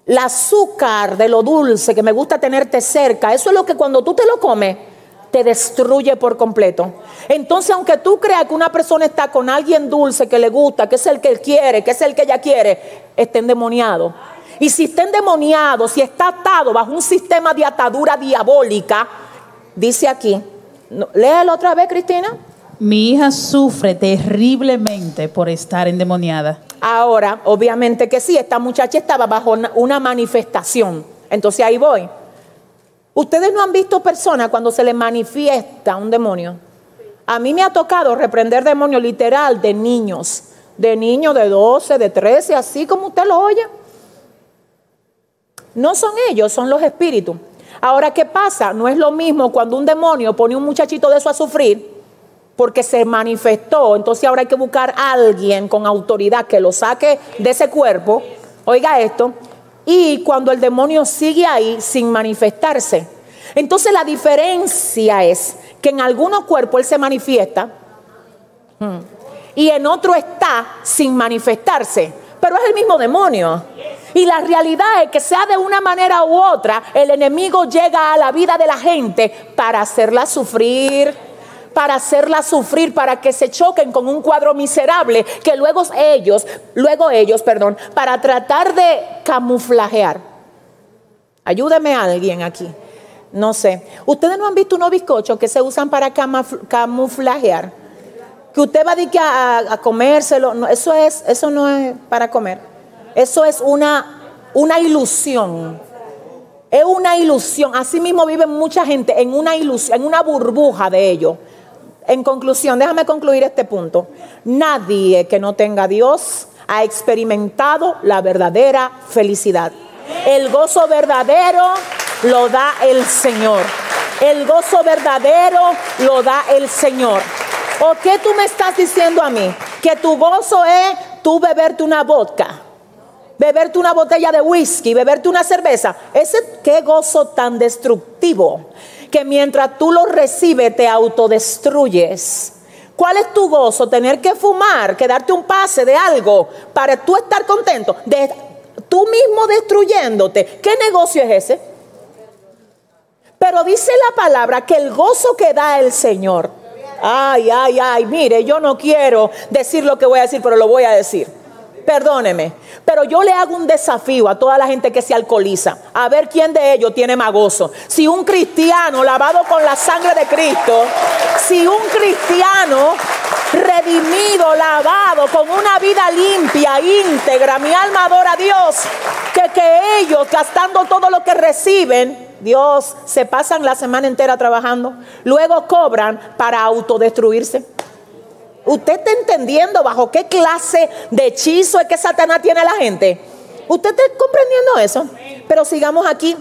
El azúcar de lo dulce que me gusta tenerte cerca, eso es lo que cuando tú te lo comes, te destruye por completo. Entonces, aunque tú creas que una persona está con alguien dulce que le gusta, que es el que él quiere, que es el que ella quiere, está endemoniado. Y si está endemoniado, si está atado bajo un sistema de atadura diabólica, Dice aquí, léalo otra vez, Cristina. Mi hija sufre terriblemente por estar endemoniada. Ahora, obviamente que sí, esta muchacha estaba bajo una manifestación. Entonces ahí voy. Ustedes no han visto personas cuando se les manifiesta un demonio. A mí me ha tocado reprender demonios literal de niños, de niños de 12, de 13, así como usted lo oye. No son ellos, son los espíritus. Ahora, ¿qué pasa? No es lo mismo cuando un demonio pone un muchachito de eso a sufrir porque se manifestó. Entonces ahora hay que buscar a alguien con autoridad que lo saque de ese cuerpo. Oiga esto. Y cuando el demonio sigue ahí sin manifestarse. Entonces la diferencia es que en algunos cuerpos él se manifiesta hmm, y en otro está sin manifestarse. Pero es el mismo demonio. Y la realidad es que sea de una manera u otra, el enemigo llega a la vida de la gente para hacerla sufrir, para hacerla sufrir, para que se choquen con un cuadro miserable, que luego ellos, luego ellos, perdón, para tratar de camuflajear. Ayúdeme a alguien aquí. No sé. Ustedes no han visto unos bizcochos que se usan para camuflajear. Que usted va a, a, comérselo. eso, es, eso no es para comer. Eso es una, una ilusión. Es una ilusión. Así mismo vive mucha gente en una ilusión, en una burbuja de ello. En conclusión, déjame concluir este punto. Nadie que no tenga Dios ha experimentado la verdadera felicidad. El gozo verdadero lo da el Señor. El gozo verdadero lo da el Señor. ¿O qué tú me estás diciendo a mí? Que tu gozo es tú beberte una vodka beberte una botella de whisky, beberte una cerveza, ese qué gozo tan destructivo que mientras tú lo recibes te autodestruyes. ¿Cuál es tu gozo? Tener que fumar, que darte un pase de algo para tú estar contento, de tú mismo destruyéndote. ¿Qué negocio es ese? Pero dice la palabra que el gozo que da el Señor. Ay, ay, ay, mire, yo no quiero decir lo que voy a decir, pero lo voy a decir perdóneme, pero yo le hago un desafío a toda la gente que se alcoholiza, a ver quién de ellos tiene más gozo. Si un cristiano lavado con la sangre de Cristo, si un cristiano redimido, lavado, con una vida limpia, íntegra, mi alma adora a Dios, que, que ellos, gastando todo lo que reciben, Dios, se pasan la semana entera trabajando, luego cobran para autodestruirse. ¿Usted está entendiendo bajo qué clase de hechizo es que Satanás tiene a la gente? ¿Usted está comprendiendo eso? Pero sigamos aquí.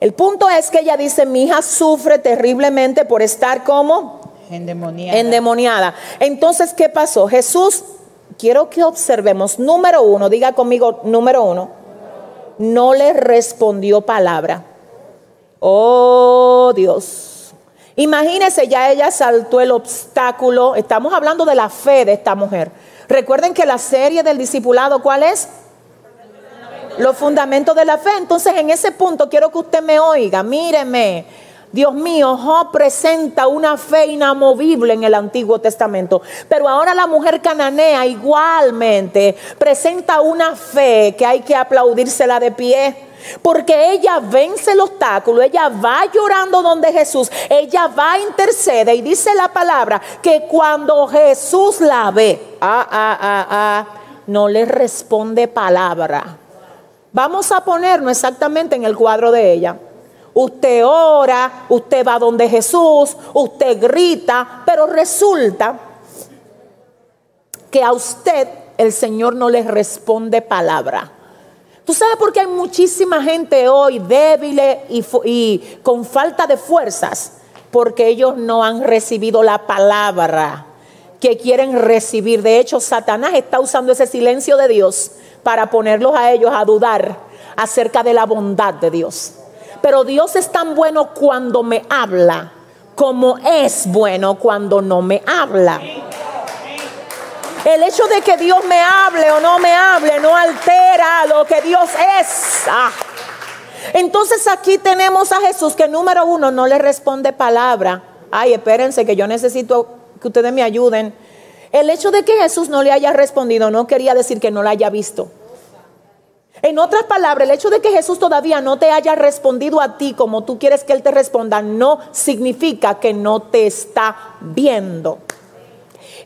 El punto es que ella dice, mi hija sufre terriblemente por estar como endemoniada. endemoniada. Entonces, ¿qué pasó? Jesús, quiero que observemos, número uno, diga conmigo, número uno, no le respondió palabra. Oh Dios. Imagínese, ya ella saltó el obstáculo. Estamos hablando de la fe de esta mujer. Recuerden que la serie del discipulado, ¿cuál es? Los fundamentos de la fe. Entonces, en ese punto quiero que usted me oiga, míreme. Dios mío, presenta una fe inamovible en el Antiguo Testamento, pero ahora la mujer cananea igualmente presenta una fe que hay que aplaudírsela de pie. Porque ella vence el obstáculo, ella va llorando donde Jesús, ella va intercede y dice la palabra que cuando Jesús la ve, ah, ah, ah, ah, no le responde palabra. Vamos a ponernos exactamente en el cuadro de ella. Usted ora, usted va donde Jesús, usted grita, pero resulta que a usted el Señor no le responde palabra. ¿Tú sabes por qué hay muchísima gente hoy débil y, y, con falta de fuerzas? Porque ellos no han recibido la palabra que quieren recibir. De hecho, Satanás está usando ese silencio de Dios para ponerlos a ellos a dudar acerca de la bondad de Dios. Pero Dios es tan bueno cuando me habla como es bueno cuando no me habla. El hecho de que Dios me hable o no me hable no altera lo que Dios es. Ah. Entonces aquí tenemos a Jesús que número uno no le responde palabra. Ay, espérense que yo necesito que ustedes me ayuden. El hecho de que Jesús no le haya respondido no quería decir que no la haya visto. En otras palabras, el hecho de que Jesús todavía no te haya respondido a ti como tú quieres que Él te responda no significa que no te está viendo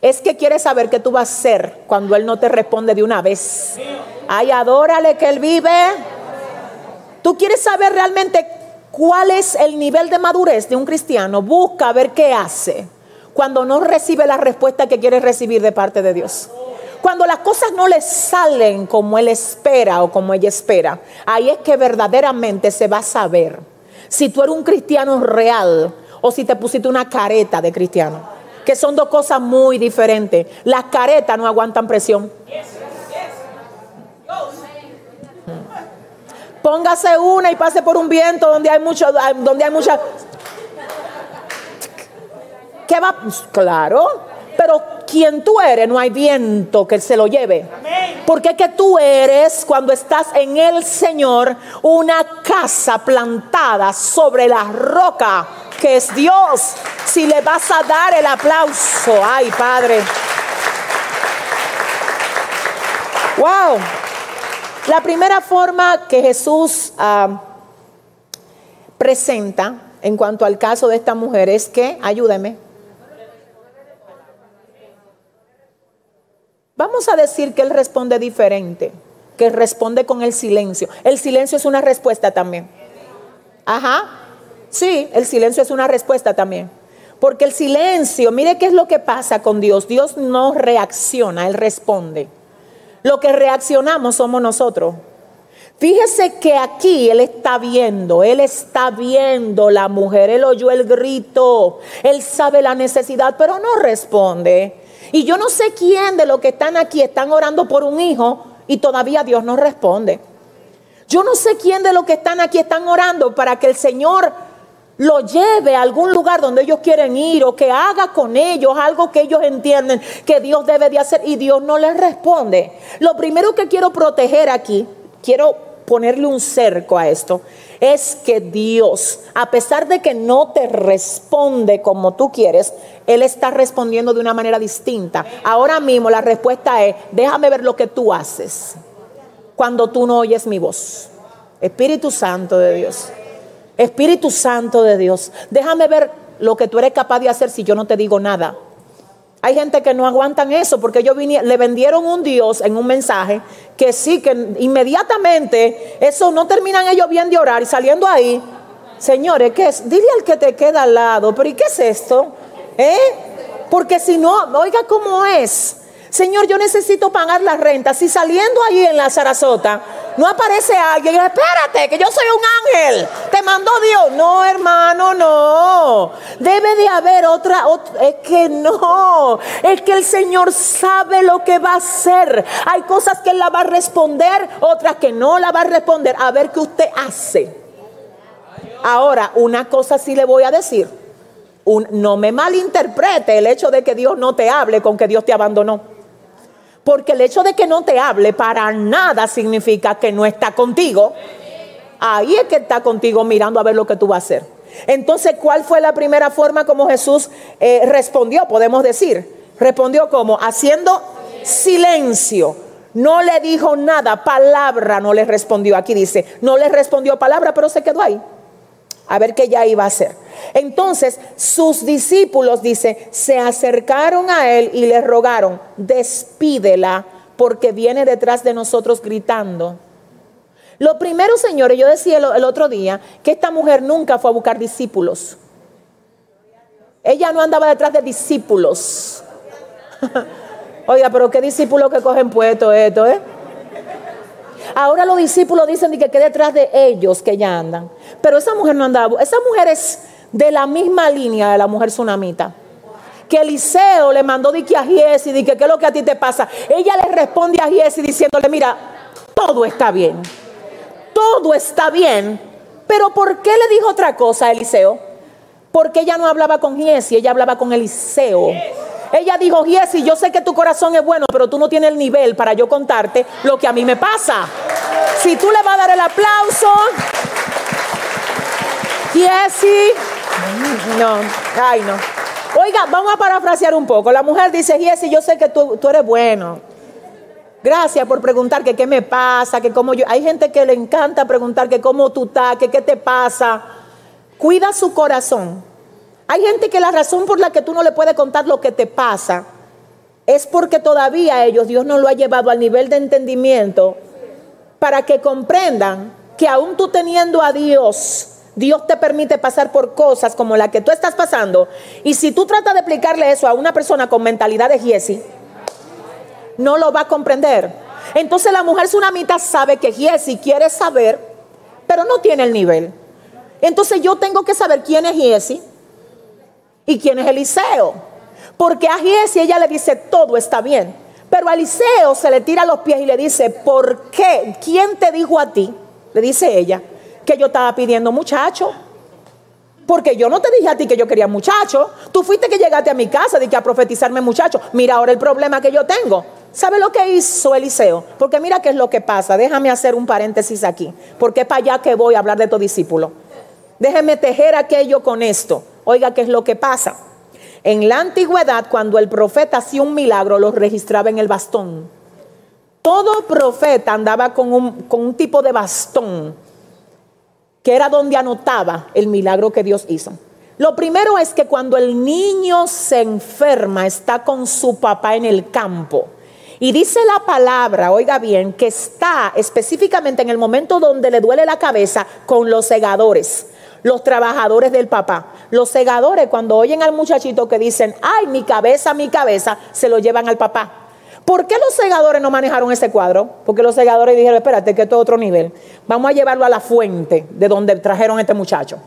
es que quiere saber qué tú vas a hacer cuando Él no te responde de una vez. Ay, adórale que Él vive. Tú quieres saber realmente cuál es el nivel de madurez de un cristiano. Busca ver qué hace cuando no recibe la respuesta que quiere recibir de parte de Dios. Cuando las cosas no le salen como Él espera o como ella espera, ahí es que verdaderamente se va a saber si tú eres un cristiano real o si te pusiste una careta de cristiano que son dos cosas muy diferentes. Las caretas no aguantan presión. Póngase una y pase por un viento donde hay mucho, donde hay mucha. ¿Qué va? Claro. Pero quien tú eres, no hay viento que se lo lleve. Porque que tú eres, cuando estás en el Señor, una casa plantada sobre la roca que es Dios. Si le vas a dar el aplauso, ay Padre. Wow. La primera forma que Jesús ah, presenta en cuanto al caso de esta mujer es que, ayúdeme, vamos a decir que él responde diferente, que responde con el silencio. El silencio es una respuesta también. Ajá. Sí, el silencio es una respuesta también. Porque el silencio, mire qué es lo que pasa con Dios. Dios no reacciona, Él responde. Lo que reaccionamos somos nosotros. Fíjese que aquí Él está viendo, Él está viendo la mujer, Él oyó el grito, Él sabe la necesidad, pero no responde. Y yo no sé quién de los que están aquí están orando por un hijo y todavía Dios no responde. Yo no sé quién de los que están aquí están orando para que el Señor lo lleve a algún lugar donde ellos quieren ir o que haga con ellos algo que ellos entienden que Dios debe de hacer y Dios no les responde. Lo primero que quiero proteger aquí, quiero ponerle un cerco a esto, es que Dios, a pesar de que no te responde como tú quieres, Él está respondiendo de una manera distinta. Ahora mismo la respuesta es, déjame ver lo que tú haces cuando tú no oyes mi voz. Espíritu Santo de Dios. Espíritu Santo de Dios, déjame ver lo que tú eres capaz de hacer si yo no te digo nada. Hay gente que no aguantan eso porque ellos le vendieron un Dios en un mensaje que sí, que inmediatamente eso no terminan ellos bien de orar y saliendo ahí, señores, ¿qué es? Dile al que te queda al lado, pero ¿y qué es esto? ¿Eh? Porque si no, oiga cómo es. Señor, yo necesito pagar la renta. Si saliendo allí en la Sarasota no aparece alguien, espérate, que yo soy un ángel, te mandó Dios. No, hermano, no. Debe de haber otra, es que no, es que el Señor sabe lo que va a hacer. Hay cosas que Él la va a responder, otras que no la va a responder. A ver qué usted hace. Ahora, una cosa sí le voy a decir. no me malinterprete el hecho de que Dios no te hable con que Dios te abandonó. Porque el hecho de que no te hable para nada significa que no está contigo. Ahí es que está contigo mirando a ver lo que tú vas a hacer. Entonces, ¿cuál fue la primera forma como Jesús eh, respondió? Podemos decir, respondió como haciendo silencio. No le dijo nada, palabra no le respondió. Aquí dice, no le respondió palabra, pero se quedó ahí. A ver qué ya iba a hacer. Entonces, sus discípulos, dice, se acercaron a él y le rogaron, despídela porque viene detrás de nosotros gritando. Lo primero, señores, yo decía el, otro día que esta mujer nunca fue a buscar discípulos. Ella no andaba detrás de discípulos. Oiga, pero qué discípulos que cogen puesto esto, ¿eh? Ahora los discípulos dicen que quede detrás de ellos que ya andan. Pero esa mujer no andaba. Esa mujer es de la misma línea de la mujer tsunamita. Que Eliseo le mandó de que a Giesi, y que qué es lo que a ti te pasa. Ella le responde a Giesi diciéndole, mira, todo está bien. Todo está bien. Pero ¿por qué le dijo otra cosa a Eliseo? Porque ella no hablaba con Giesi, ella hablaba con Eliseo. Ella dijo, Giesi, yo sé que tu corazón es bueno, pero tú no tienes el nivel para yo contarte lo que a mí me pasa. Si tú le vas a dar el aplauso, Giesi, no, ay no. Oiga, vamos a parafrasear un poco. La mujer dice, Giesi, yo sé que tú, tú eres bueno. Gracias por preguntar que qué me pasa, que cómo yo... Hay gente que le encanta preguntar que cómo tú estás, que qué te pasa. Cuida su corazón. Hay gente que la razón por la que tú no le puedes contar lo que te pasa es porque todavía ellos, Dios no lo ha llevado al nivel de entendimiento para que comprendan que aún tú teniendo a Dios, Dios te permite pasar por cosas como la que tú estás pasando. Y si tú tratas de explicarle eso a una persona con mentalidad de Giesi, no lo va a comprender. Entonces la mujer tsunamita sabe que Giesi quiere saber, pero no tiene el nivel. Entonces yo tengo que saber quién es Giesi ¿Y quién es Eliseo? Porque a Giesi ella le dice, todo está bien. Pero a Eliseo se le tira los pies y le dice, ¿por qué? ¿Quién te dijo a ti? Le dice ella, que yo estaba pidiendo muchacho. Porque yo no te dije a ti que yo quería muchacho. Tú fuiste que llegaste a mi casa que a profetizarme muchacho. Mira ahora el problema que yo tengo. ¿Sabe lo que hizo Eliseo? Porque mira qué es lo que pasa. Déjame hacer un paréntesis aquí. Porque es para allá que voy a hablar de tu discípulo. Déjeme tejer aquello con esto. Oiga, ¿qué es lo que pasa? En la antigüedad, cuando el profeta hacía un milagro, lo registraba en el bastón. Todo profeta andaba con un, con un tipo de bastón, que era donde anotaba el milagro que Dios hizo. Lo primero es que cuando el niño se enferma, está con su papá en el campo. Y dice la palabra, oiga bien, que está específicamente en el momento donde le duele la cabeza con los segadores los trabajadores del papá. Los segadores, cuando oyen al muchachito que dicen, ay, mi cabeza, mi cabeza, se lo llevan al papá. ¿Por qué los segadores no manejaron ese cuadro? Porque los segadores dijeron, espérate, que esto es otro nivel. Vamos a llevarlo a la fuente de donde trajeron a este muchacho.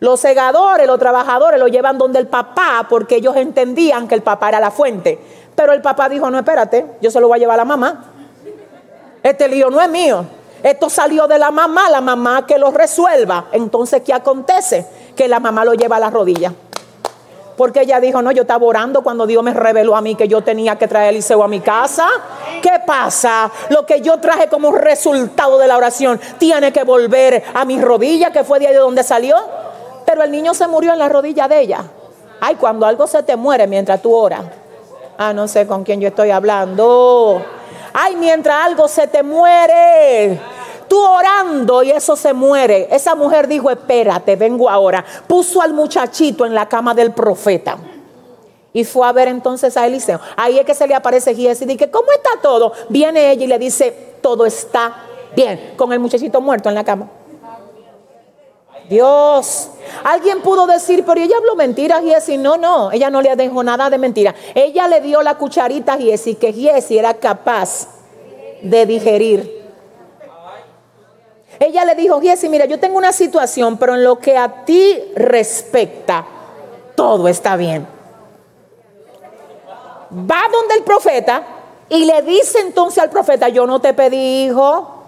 Los segadores, los trabajadores lo llevan donde el papá, porque ellos entendían que el papá era la fuente. Pero el papá dijo, no, espérate, yo se lo voy a llevar a la mamá. Este lío no es mío. Esto salió de la mamá, la mamá que lo resuelva. Entonces, ¿qué acontece? Que la mamá lo lleva a la rodilla. Porque ella dijo, no, yo estaba orando cuando Dios me reveló a mí que yo tenía que traer Eliseo a mi casa. ¿Qué pasa? Lo que yo traje como resultado de la oración tiene que volver a mi rodilla, que fue de ahí de donde salió. Pero el niño se murió en la rodilla de ella. Ay, cuando algo se te muere mientras tú oras. Ah, no sé con quién yo estoy hablando. Ay, mientras algo se te muere. Tú orando y eso se muere. Esa mujer dijo, espérate, vengo ahora. Puso al muchachito en la cama del profeta. Y fue a ver entonces a Eliseo. Ahí es que se le aparece Giesi y dice, ¿cómo está todo? Viene ella y le dice, todo está bien. Con el muchachito muerto en la cama. Dios. Alguien pudo decir, pero ella habló mentiras, Giesi. No, no, ella no le dejó nada de mentira. Ella le dio la cucharita a Giesi, que Giesi era capaz de digerir. Ella le dijo, Giesi, mira, yo tengo una situación, pero en lo que a ti respecta, todo está bien. Va donde el profeta y le dice entonces al profeta, yo no te pedí hijo.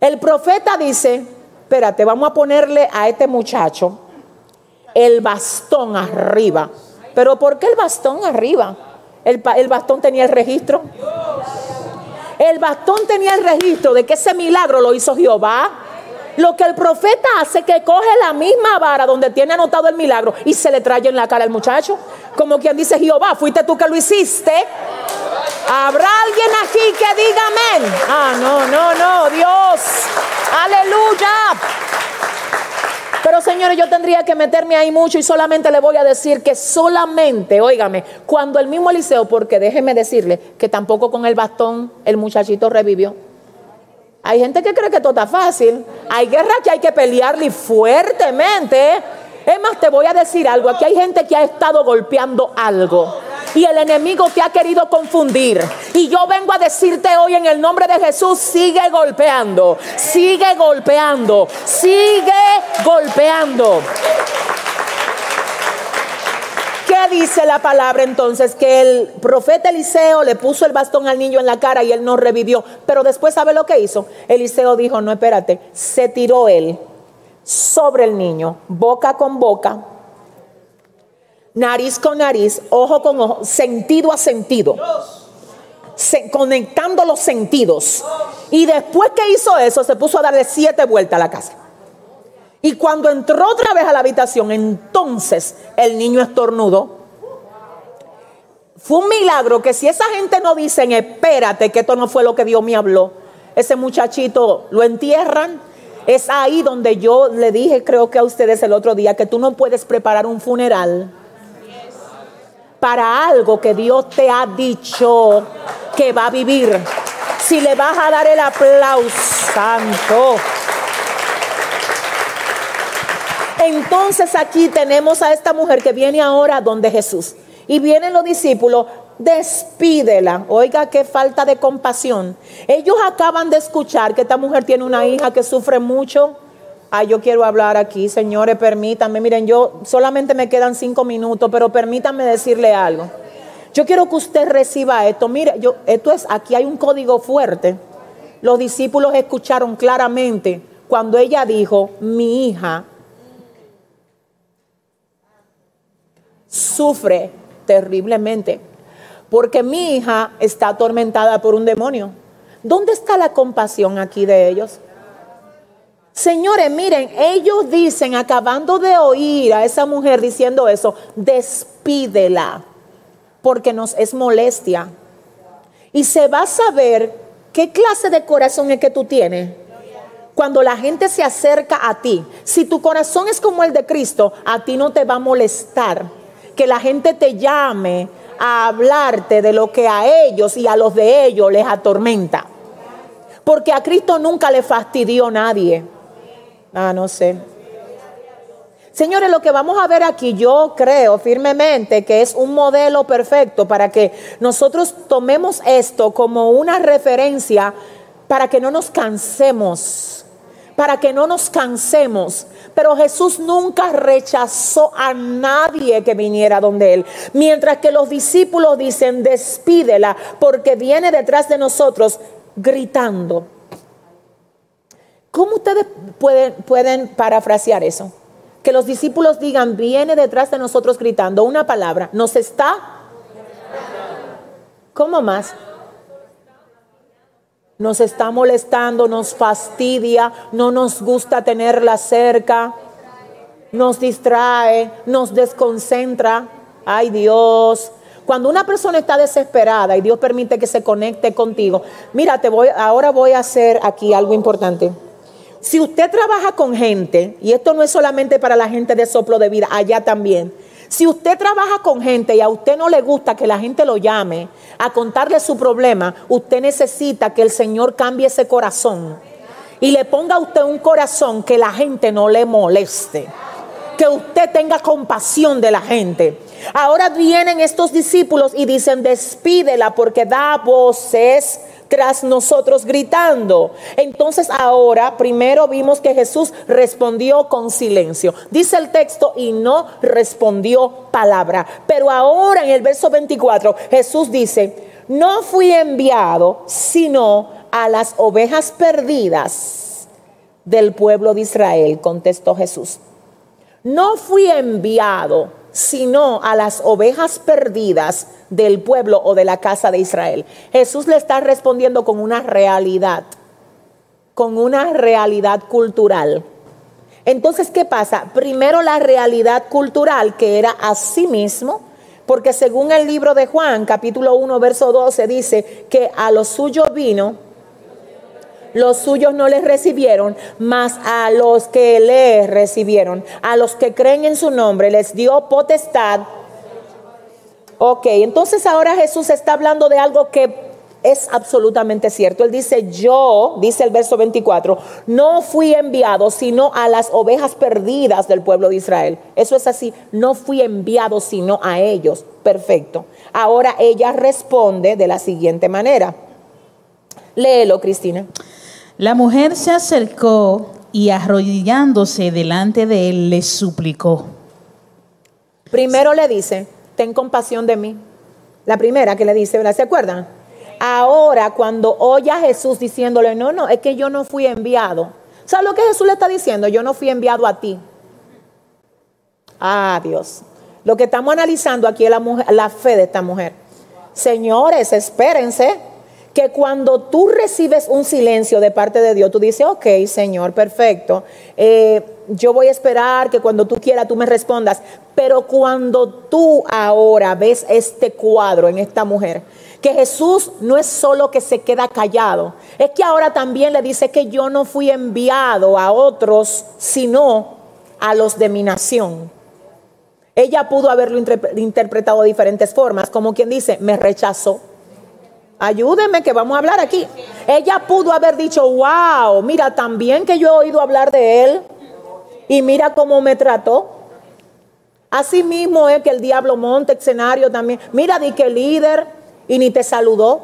El profeta dice, espérate, vamos a ponerle a este muchacho el bastón arriba. Pero ¿por qué el bastón arriba? El, el bastón tenía el registro. El bastón tenía el registro de que ese milagro lo hizo Jehová. Lo que el profeta hace que coge la misma vara donde tiene anotado el milagro y se le trae en la cara al muchacho. Como quien dice, Jehová, fuiste tú que lo hiciste. ¿Habrá alguien aquí que diga amén? Ah, no, no, no, Dios. Aleluya. Pero señores, yo tendría que meterme ahí mucho y solamente le voy a decir que solamente, óigame, cuando el mismo Eliseo, porque déjeme decirle que tampoco con el bastón el muchachito revivió. Hay gente que cree que todo está fácil. Hay guerras que hay que pelearle fuertemente. Es más, te voy a decir algo. Aquí hay gente que ha estado golpeando algo. Y el enemigo te ha querido confundir. Y yo vengo a decirte hoy en el nombre de Jesús, sigue golpeando, sigue golpeando, sigue golpeando. ¿Qué dice la palabra entonces? Que el profeta Eliseo le puso el bastón al niño en la cara y él no revivió. Pero después, ¿sabe lo que hizo? Eliseo dijo, no, espérate, se tiró él sobre el niño, boca con boca, nariz con nariz, ojo con ojo, sentido a sentido. conectando los sentidos. Y después que hizo eso, se puso a darle siete vueltas a la casa. Y cuando entró otra vez a la habitación, entonces el niño estornudó. Fue un milagro que si esa gente no dicen, espérate, que esto no fue lo que Dios me habló, ese muchachito lo entierran. Es ahí donde yo le dije, creo que a ustedes el otro día, que tú no puedes preparar un funeral para algo que Dios te ha dicho que va a vivir. Si le vas a dar el aplauso, santo. Entonces aquí tenemos a esta mujer que viene ahora donde Jesús. Y vienen los discípulos, despídela. Oiga, qué falta de compasión. Ellos acaban de escuchar que esta mujer tiene una hija que sufre mucho. Ay, yo quiero hablar aquí, señores, permítanme. Miren, yo solamente me quedan cinco minutos, pero permítanme decirle algo. Yo quiero que usted reciba esto. Mire, yo, esto es, aquí hay un código fuerte. Los discípulos escucharon claramente cuando ella dijo, mi hija sufre terriblemente porque mi hija está atormentada por un demonio. ¿Dónde está la compasión aquí de ellos? Señores, miren, ellos dicen, acabando de oír a esa mujer diciendo eso, despídela, porque nos es molestia. Y se va a saber qué clase de corazón es que tú tienes cuando la gente se acerca a ti. Si tu corazón es como el de Cristo, a ti no te va a molestar que la gente te llame a hablarte de lo que a ellos y a los de ellos les atormenta. Porque a Cristo nunca le fastidió nadie. Ah, no sé. Señores, lo que vamos a ver aquí, yo creo firmemente que es un modelo perfecto para que nosotros tomemos esto como una referencia para que no nos cansemos, para que no nos cansemos pero Jesús nunca rechazó a nadie que viniera donde Él. Mientras que los discípulos dicen, despídela porque viene detrás de nosotros gritando. ¿Cómo ustedes pueden, parafrasear eso? Que los discípulos digan, viene detrás de nosotros gritando una palabra, nos está... ¿Cómo más? nos está molestando, nos fastidia, no nos gusta tenerla cerca, nos distrae, nos desconcentra. Ay Dios, cuando una persona está desesperada y Dios permite que se conecte contigo, mira, te voy, ahora voy a hacer aquí algo importante. Si usted trabaja con gente, y esto no es solamente para la gente de soplo de vida, allá también, si usted trabaja con gente y a usted no le gusta que la gente lo llame a contarle su problema, usted necesita que el Señor cambie ese corazón. Y le ponga a usted un corazón que la gente no le moleste, que usted tenga compasión de la gente. Ahora vienen estos discípulos y dicen, despídela porque da voces tras nosotros gritando. Entonces ahora primero vimos que Jesús respondió con silencio. Dice el texto y no respondió palabra. Pero ahora en el verso 24 Jesús dice, no fui enviado sino a las ovejas perdidas del pueblo de Israel, contestó Jesús. No fui enviado sino a las ovejas perdidas del pueblo o de la casa de Israel. Jesús le está respondiendo con una realidad, con una realidad cultural. Entonces, ¿qué pasa? Primero la realidad cultural que era a sí mismo, porque según el libro de Juan, capítulo 1, verso 12, dice que a los suyos vino, los suyos no les recibieron, mas a los que le recibieron, a los que creen en su nombre, les dio potestad. Ok, entonces ahora Jesús está hablando de algo que es absolutamente cierto. Él dice, yo, dice el verso 24, no fui enviado sino a las ovejas perdidas del pueblo de Israel. Eso es así, no fui enviado sino a ellos. Perfecto. Ahora ella responde de la siguiente manera. Léelo, Cristina. La mujer se acercó y arrodillándose delante de él le suplicó. Primero le dice, ten compasión de mí. La primera que le dice, ¿verdad? ¿Se acuerdan? Ahora, cuando oye a Jesús diciéndole, no, no, es que yo no fui enviado. ¿Sabes lo que Jesús le está diciendo? Yo no fui enviado a ti. Ah, Dios. Lo que estamos analizando aquí es la, mujer, la fe de esta mujer. Señores, espérense que cuando tú recibes un silencio de parte de Dios, tú dices, ok, Señor, perfecto, eh, yo voy a esperar que cuando tú quieras tú me respondas, pero cuando tú ahora ves este cuadro en esta mujer, que Jesús no es solo que se queda callado, es que ahora también le dice que yo no fui enviado a otros, sino a los de mi nación. Ella pudo haberlo interpretado de diferentes formas, como quien dice, me rechazó Ayúdeme que vamos a hablar aquí. Ella pudo haber dicho, wow, mira, también que yo he oído hablar de él y mira cómo me trató. Así mismo es que el diablo monta escenario también. Mira, di que líder y ni te saludó.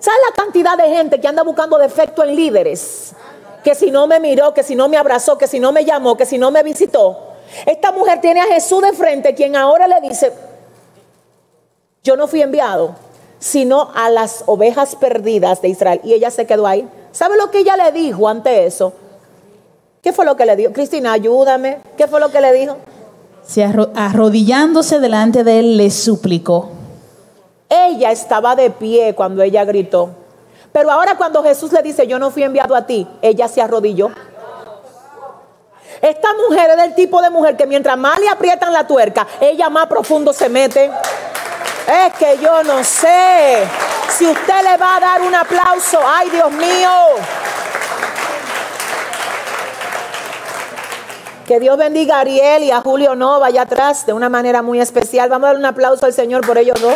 ¿Sabes la cantidad de gente que anda buscando defecto en líderes? Que si no me miró, que si no me abrazó, que si no me llamó, que si no me visitó. Esta mujer tiene a Jesús de frente, quien ahora le dice, yo no fui enviado sino a las ovejas perdidas de Israel. Y ella se quedó ahí. ¿Sabe lo que ella le dijo ante eso? ¿Qué fue lo que le dijo? Cristina, ayúdame. ¿Qué fue lo que le dijo? Se arrodillándose delante de él, le suplicó. Ella estaba de pie cuando ella gritó. Pero ahora cuando Jesús le dice, yo no fui enviado a ti, ella se arrodilló. Esta mujer es del tipo de mujer que mientras más le aprietan la tuerca, ella más profundo se mete. Es que yo no sé si usted le va a dar un aplauso. Ay, Dios mío. Que Dios bendiga a Ariel y a Julio Nova allá atrás de una manera muy especial. Vamos a dar un aplauso al Señor por ellos dos.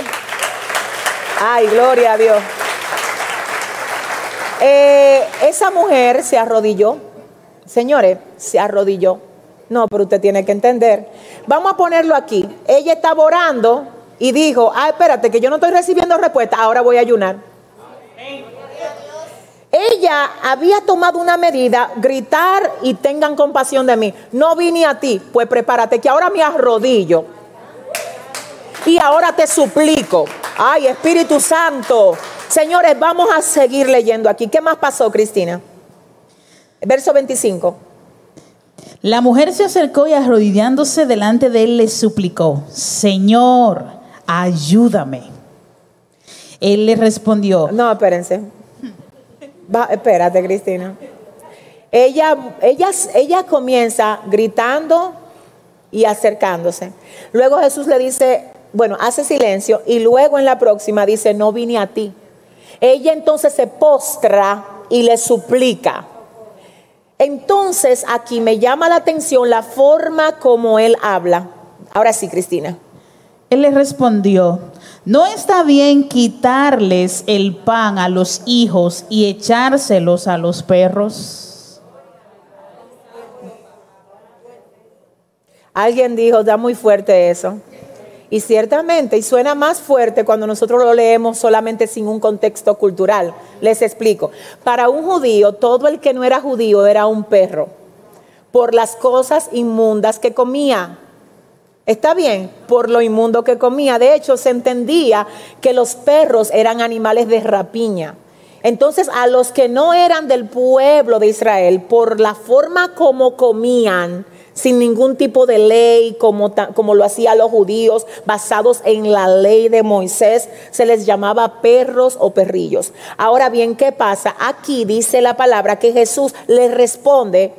Ay, gloria a Dios. Eh, esa mujer se arrodilló. Señores, se arrodilló. No, pero usted tiene que entender. Vamos a ponerlo aquí. Ella estaba orando y dijo, ah, espérate, que yo no estoy recibiendo respuesta, ahora voy a ayunar. Ella había tomado una medida, gritar y tengan compasión de mí. No vine a ti, pues prepárate, que ahora me arrodillo. Y ahora te suplico. Ay, Espíritu Santo. Señores, vamos a seguir leyendo aquí. ¿Qué más pasó, Cristina? Verso 25. La mujer se acercó y arrodillándose delante de él le suplicó, Señor, ayúdame. Él le respondió. No, espérense. espérate, Cristina. Ella, ella, ella comienza gritando y acercándose. Luego Jesús le dice, bueno, hace silencio y luego en la próxima dice, no vine a ti. Ella entonces se postra y le suplica. Entonces aquí me llama la atención la forma como él habla. Ahora sí, Cristina. Él le respondió, no está bien quitarles el pan a los hijos y echárselos a los perros. Alguien dijo, da muy fuerte eso. Y ciertamente, y suena más fuerte cuando nosotros lo leemos solamente sin un contexto cultural. Les explico. Para un judío, todo el que no era judío era un perro, por las cosas inmundas que comía. Está bien, por lo inmundo que comía. De hecho, se entendía que los perros eran animales de rapiña. Entonces, a los que no eran del pueblo de Israel, por la forma como comían, sin ningún tipo de ley como, como lo hacían los judíos, basados en la ley de Moisés, se les llamaba perros o perrillos. Ahora bien, ¿qué pasa? Aquí dice la palabra que Jesús les responde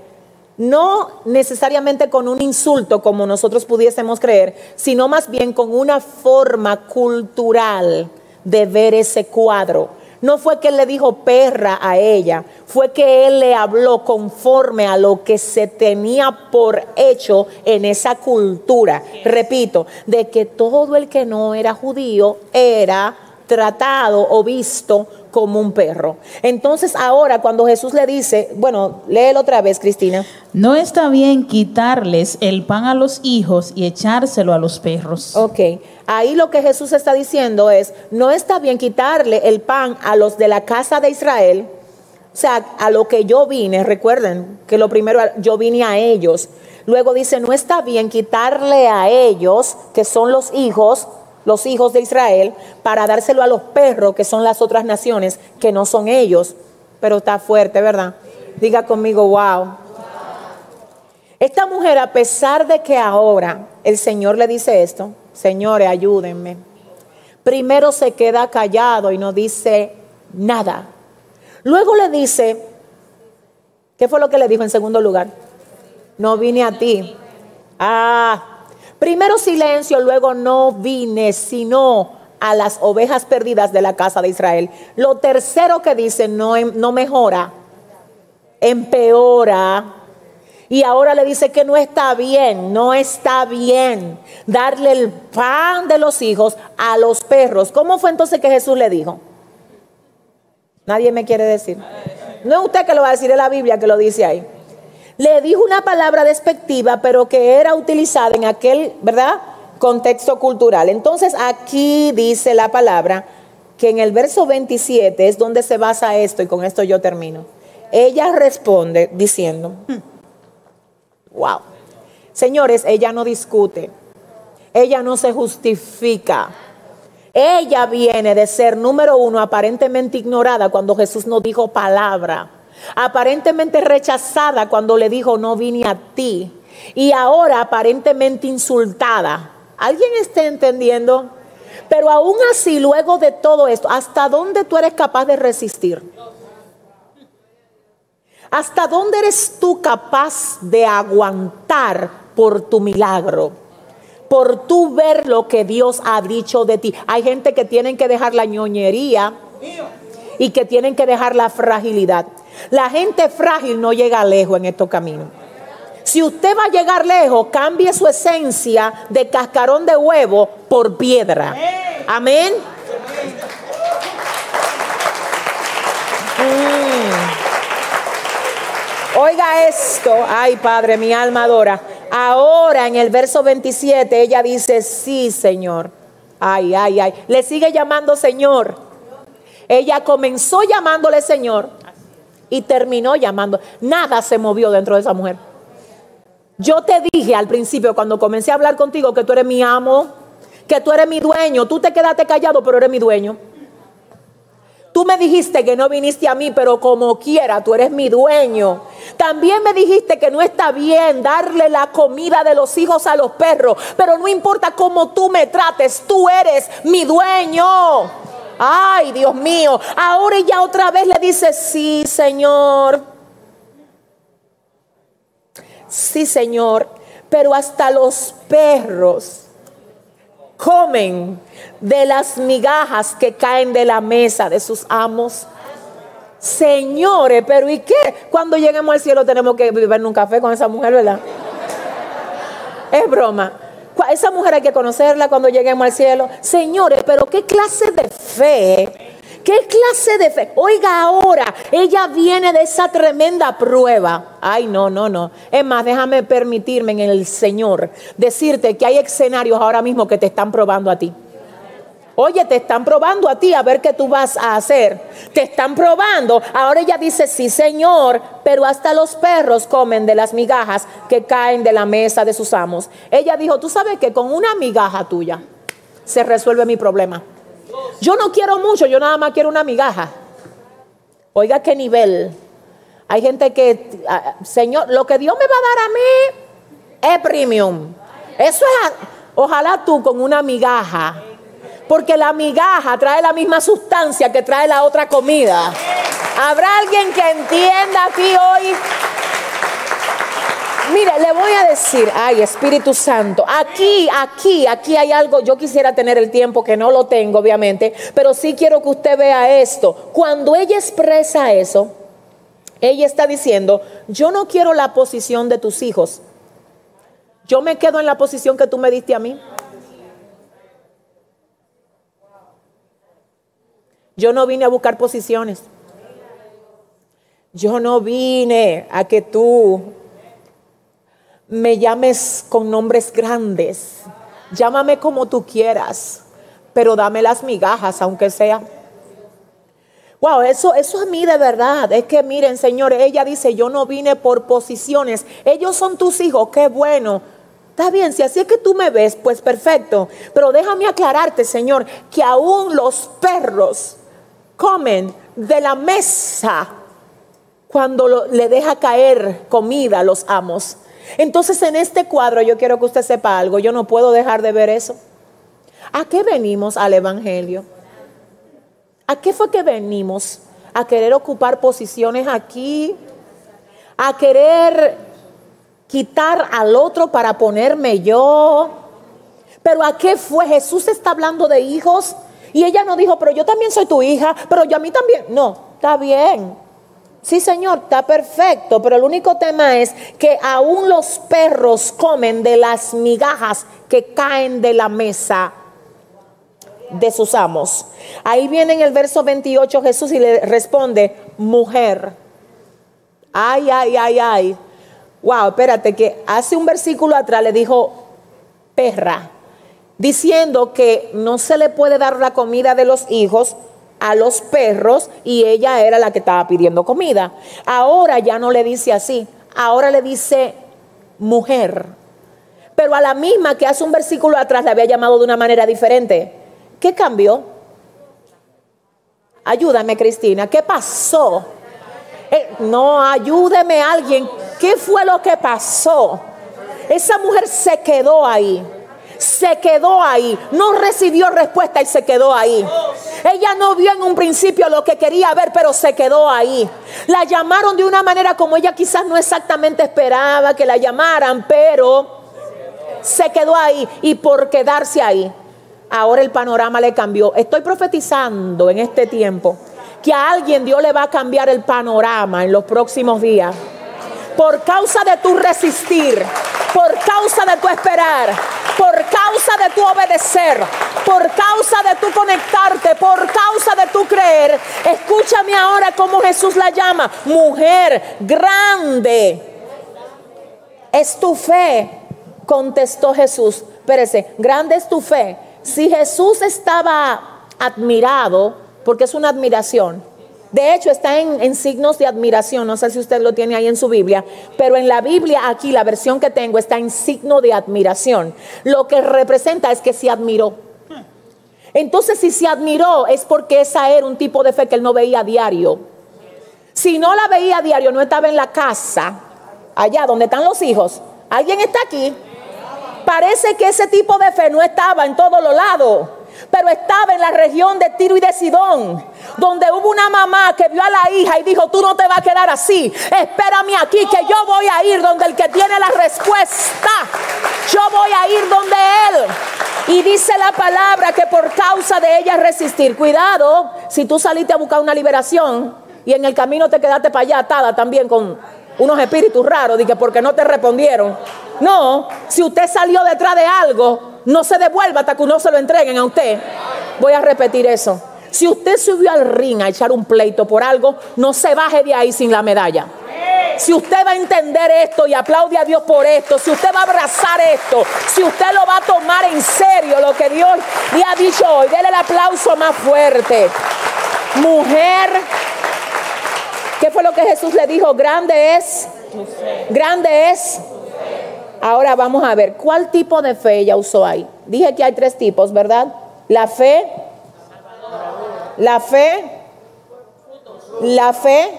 no necesariamente con un insulto como nosotros pudiésemos creer, sino más bien con una forma cultural de ver ese cuadro. No fue que él le dijo perra a ella, fue que él le habló conforme a lo que se tenía por hecho en esa cultura. Repito, de que todo el que no era judío era tratado o visto como un perro. Entonces ahora cuando Jesús le dice, bueno, léelo otra vez, Cristina. No está bien quitarles el pan a los hijos y echárselo a los perros. Ok, ahí lo que Jesús está diciendo es, no está bien quitarle el pan a los de la casa de Israel, o sea, a lo que yo vine, recuerden que lo primero, yo vine a ellos. Luego dice, no está bien quitarle a ellos, que son los hijos, los hijos de Israel, para dárselo a los perros, que son las otras naciones, que no son ellos. Pero está fuerte, ¿verdad? Diga conmigo, wow. Esta mujer, a pesar de que ahora el Señor le dice esto, señores, ayúdenme. Primero se queda callado y no dice nada. Luego le dice, ¿qué fue lo que le dijo en segundo lugar? No vine a ti. Ah, Primero silencio, luego no vine, sino a las ovejas perdidas de la casa de Israel. Lo tercero que dice no, em, no mejora, empeora. Y ahora le dice que no está bien, no está bien darle el pan de los hijos a los perros. ¿Cómo fue entonces que Jesús le dijo? Nadie me quiere decir. No es usted que lo va a decir, es la Biblia que lo dice ahí le dijo una palabra despectiva, pero que era utilizada en aquel, ¿verdad? Contexto cultural. Entonces aquí dice la palabra que en el verso 27 es donde se basa esto y con esto yo termino. Ella responde diciendo, wow, señores, ella no discute, ella no se justifica. Ella viene de ser número uno aparentemente ignorada cuando Jesús no dijo palabra aparentemente rechazada cuando le dijo no vine a ti y ahora aparentemente insultada. ¿Alguien está entendiendo? Pero aún así, luego de todo esto, ¿hasta dónde tú eres capaz de resistir? ¿Hasta dónde eres tú capaz de aguantar por tu milagro? Por tú ver lo que Dios ha dicho de ti. Hay gente que tienen que dejar la ñoñería y que tienen que dejar la fragilidad. La gente frágil no llega lejos en estos caminos. Si usted va a llegar lejos, cambie su esencia de cascarón de huevo por piedra. Amén. Mm. Oiga esto, ay Padre, mi alma adora. Ahora en el verso 27 ella dice, sí Señor. Ay, ay, ay. Le sigue llamando Señor. Ella comenzó llamándole Señor y terminó llamando. Nada se movió dentro de esa mujer. Yo te dije al principio, cuando comencé a hablar contigo, que tú eres mi amo, que tú eres mi dueño. Tú te quedaste callado, pero eres mi dueño. Tú me dijiste que no viniste a mí, pero como quiera, tú eres mi dueño. También me dijiste que no está bien darle la comida de los hijos a los perros, pero no importa cómo tú me trates, tú eres mi dueño. Ay, Dios mío. Ahora ya otra vez le dice, sí, Señor. Sí, Señor. Pero hasta los perros comen de las migajas que caen de la mesa de sus amos. Señores, pero ¿y qué? Cuando lleguemos al cielo tenemos que en un café con esa mujer, ¿verdad? Es broma. Esa mujer hay que conocerla cuando lleguemos al cielo. Señores, pero ¿qué clase de fe? ¿Qué clase de fe? Oiga ahora, ella viene de esa tremenda prueba. Ay, no, no, no. Es más, déjame permitirme en el Señor decirte que hay escenarios ahora mismo que te están probando a ti. Oye, te están probando a ti a ver qué tú vas a hacer. Te están probando. Ahora ella dice, sí, Señor, pero hasta los perros comen de las migajas que caen de la mesa de sus amos. Ella dijo, tú sabes que con una migaja tuya se resuelve mi problema. Yo no quiero mucho, yo nada más quiero una migaja. Oiga, qué nivel. Hay gente que, ah, Señor, lo que Dios me va a dar a mí, es premium. Eso es, ojalá tú con una migaja, porque la migaja trae la misma sustancia que trae la otra comida. ¿Habrá alguien que entienda aquí hoy? Mire, le voy a decir, ay Espíritu Santo, aquí, aquí, aquí hay algo, yo quisiera tener el tiempo que no lo tengo, obviamente, pero sí quiero que usted vea esto. Cuando ella expresa eso, ella está diciendo, yo no quiero la posición de tus hijos, yo me quedo en la posición que tú me diste a mí. Yo no vine a buscar posiciones. Yo no vine a que tú me llames con nombres grandes. Llámame como tú quieras, pero dame las migajas, aunque sea. Wow, eso, eso a mí de verdad. Es que miren, Señor, ella dice, yo no vine por posiciones. Ellos son tus hijos, qué bueno. Está bien, si así es que tú me ves, pues perfecto. Pero déjame aclararte, Señor, que aún los perros comen de la mesa cuando le deja caer comida a los amos. Entonces en este cuadro yo quiero que usted sepa algo, yo no puedo dejar de ver eso. ¿A qué venimos al Evangelio? ¿A qué fue que venimos? ¿A querer ocupar posiciones aquí? ¿A querer quitar al otro para ponerme yo? ¿Pero a qué fue? Jesús está hablando de hijos y ella no dijo, pero yo también soy tu hija, pero yo a mí también. No, está bien. Sí, Señor, está perfecto, pero el único tema es que aún los perros comen de las migajas que caen de la mesa de sus amos. Ahí viene en el verso 28 Jesús y le responde, mujer. Ay, ay, ay, ay. Wow, espérate, que hace un versículo atrás le dijo perra, diciendo que no se le puede dar la comida de los hijos a los perros y ella era la que estaba pidiendo comida. Ahora ya no le dice así, ahora le dice mujer. Pero a la misma que hace un versículo atrás le había llamado de una manera diferente. ¿Qué cambió? Ayúdame, Cristina. ¿Qué pasó? Eh, no, ayúdeme alguien. ¿Qué fue lo que pasó? Esa mujer se quedó ahí se quedó ahí, no recibió respuesta y se quedó ahí. Ella no vio en un principio lo que quería ver, pero se quedó ahí. La llamaron de una manera como ella quizás no exactamente esperaba que la llamaran, pero se quedó ahí y por quedarse ahí, ahora el panorama le cambió. Estoy profetizando en este tiempo que a alguien Dios le va a cambiar el panorama en los próximos días por causa de tu resistir, por causa de tu esperar, por causa de tu obedecer, por causa de tu conectarte, por causa de tu creer. Escúchame ahora cómo Jesús la llama, mujer grande. Es tu fe, contestó Jesús. Espérese, grande es tu fe. Si Jesús estaba admirado, porque es una admiración, de hecho, está en, signos de admiración. No sé si usted lo tiene ahí en su Biblia, pero en la Biblia, aquí, la versión que tengo, está en signo de admiración. Lo que representa es que se admiró. Entonces, si se admiró, es porque esa era un tipo de fe que él no veía a diario. Si no la veía a diario, no estaba en la casa, allá donde están los hijos. ¿Alguien está aquí? Parece que ese tipo de fe no estaba en todos los lados pero estaba en la región de Tiro y de Sidón, donde hubo una mamá que vio a la hija y dijo, tú no te vas a quedar así, espérame aquí que yo voy a ir donde el que tiene la respuesta, yo voy a ir donde él. Y dice la palabra que por causa de ella resistir, cuidado, si tú saliste a buscar una liberación y en el camino te quedaste para allá atada también con unos espíritus raros, que porque no te respondieron. No, si usted salió detrás de algo, no se devuelva hasta que no se lo entreguen a usted. Voy a repetir eso. Si usted subió al ring a echar un pleito por algo, no se baje de ahí sin la medalla. Si usted va a entender esto y aplaude a Dios por esto, si usted va a abrazar esto, si usted lo va a tomar en serio lo que Dios le ha dicho hoy, déle el aplauso más fuerte. Mujer, ¿qué fue lo que Jesús le dijo? Grande es, grande es Ahora vamos a ver cuál tipo de fe ella usó ahí. Dije que hay tres tipos, ¿verdad? La fe, la fe, la fe.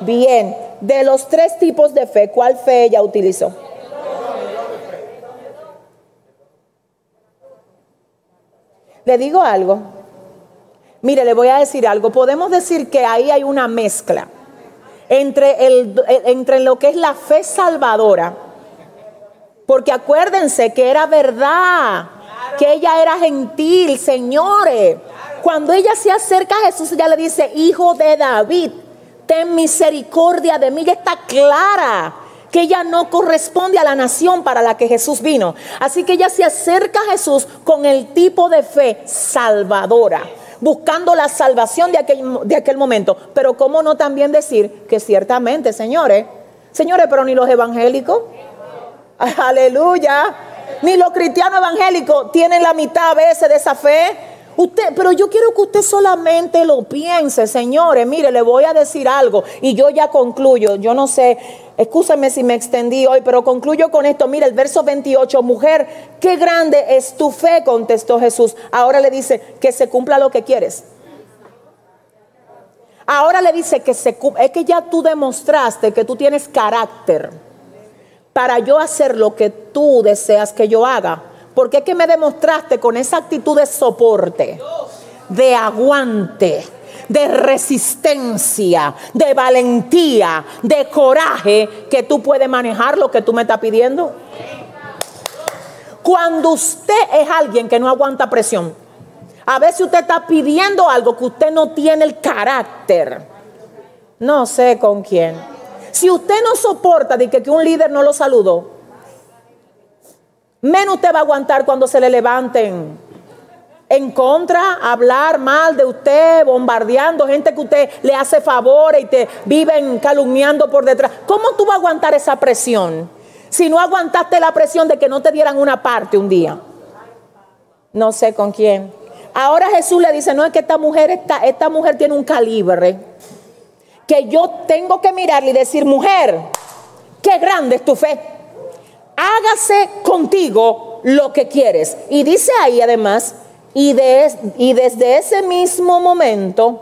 Bien, de los tres tipos de fe, ¿cuál fe ella utilizó? Le digo algo. Mire, le voy a decir algo. Podemos decir que ahí hay una mezcla entre, el, entre lo que es la fe salvadora porque acuérdense que era verdad, que ella era gentil, señores. Cuando ella se acerca a Jesús, ella le dice, hijo de David, ten misericordia de mí. Ella está clara que ella no corresponde a la nación para la que Jesús vino. Así que ella se acerca a Jesús con el tipo de fe salvadora buscando la salvación de aquel, de aquel momento. Pero cómo no también decir que ciertamente, señores, señores, pero ni los evangélicos, aleluya, ni los cristianos evangélicos tienen la mitad a veces de esa fe. Usted, pero yo quiero que usted solamente lo piense, señores. Mire, le voy a decir algo y yo ya concluyo. Yo no sé, Escúchame si me extendí hoy, pero concluyo con esto. Mira el verso 28, mujer, qué grande es tu fe, contestó Jesús. Ahora le dice que se cumpla lo que quieres. Ahora le dice que se es que ya tú demostraste que tú tienes carácter para yo hacer lo que tú deseas que yo haga. Porque es que me demostraste con esa actitud de soporte, de aguante de resistencia, de valentía, de coraje que tú puedes manejar lo que tú me estás pidiendo. Cuando usted es alguien que no aguanta presión, a veces usted está pidiendo algo que usted no tiene el carácter. No sé con quién. Si usted no soporta de que, un líder no lo saludó, menos usted va a aguantar cuando se le levanten en contra, hablar mal de usted, bombardeando gente que usted le hace favores y te viven calumniando por detrás. ¿Cómo tú vas a aguantar esa presión? Si no aguantaste la presión de que no te dieran una parte un día. No sé con quién. Ahora Jesús le dice, no es que esta mujer, esta mujer tiene un calibre que yo tengo que mirarle y decir, mujer, qué grande es tu fe. Hágase contigo lo que quieres. Y dice ahí además, y, y desde ese mismo momento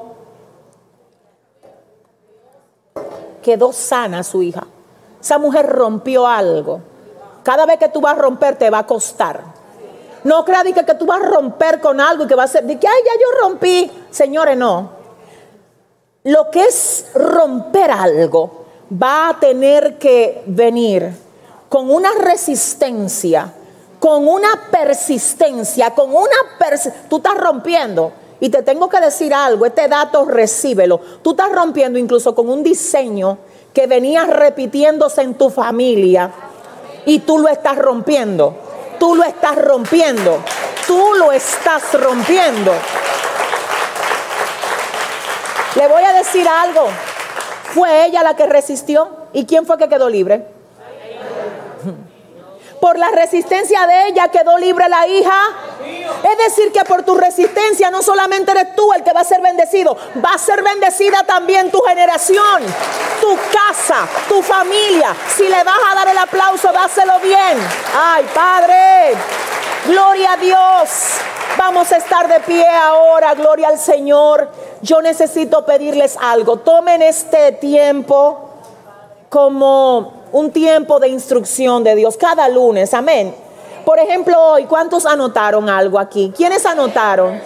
quedó sana su hija. Esa mujer rompió algo. Cada vez que tú vas a romper te va a costar. No creas que, que tú vas a romper con algo y que va a ser, de que, ay, ya yo rompí. Señores, no. Lo que es romper algo va a tener que venir con una resistencia con una persistencia, con una persistencia, tú estás rompiendo. Y te tengo que decir algo, este dato recíbelo. Tú estás rompiendo incluso con un diseño que venía repitiéndose en tu familia y tú lo estás rompiendo. Tú lo estás rompiendo. Tú lo estás rompiendo. Le voy a decir algo. Fue ella la que resistió. ¿Y quién fue que quedó libre? por la resistencia de ella quedó libre la hija. Es decir, que por tu resistencia no solamente eres tú el que va a ser bendecido, va a ser bendecida también tu generación, tu casa, tu familia. Si le vas a dar el aplauso, dáselo bien. Ay, Padre, gloria a Dios. Vamos a estar de pie ahora, gloria al Señor. Yo necesito pedirles algo. Tomen este tiempo como un tiempo de instrucción de Dios cada lunes. Amén. Por ejemplo, hoy, ¿cuántos anotaron algo aquí? ¿Quiénes anotaron?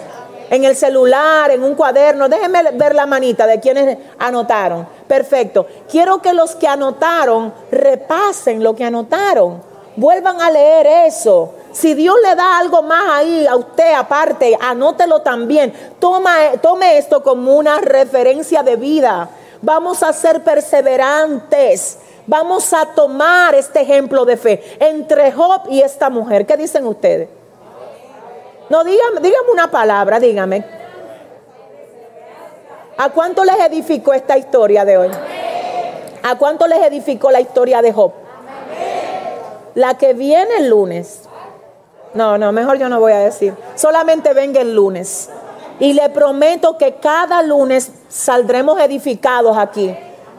En el celular, en un cuaderno. Déjenme ver la manita de quienes anotaron. Perfecto. Quiero que los que anotaron repasen lo que anotaron. Vuelvan a leer eso. Si Dios le da algo más ahí a usted aparte, anótelo también. Toma, tome esto como una referencia de vida. Vamos a ser perseverantes. Vamos a tomar este ejemplo de fe entre Job y esta mujer. ¿Qué dicen ustedes? No, dígame, dígame una palabra, dígame. ¿A cuánto les edificó esta historia de hoy? ¿A cuánto les edificó la historia de Job? La que viene el lunes. No, no, mejor yo no voy a decir. Solamente venga el lunes. Y le prometo que cada lunes saldremos edificados aquí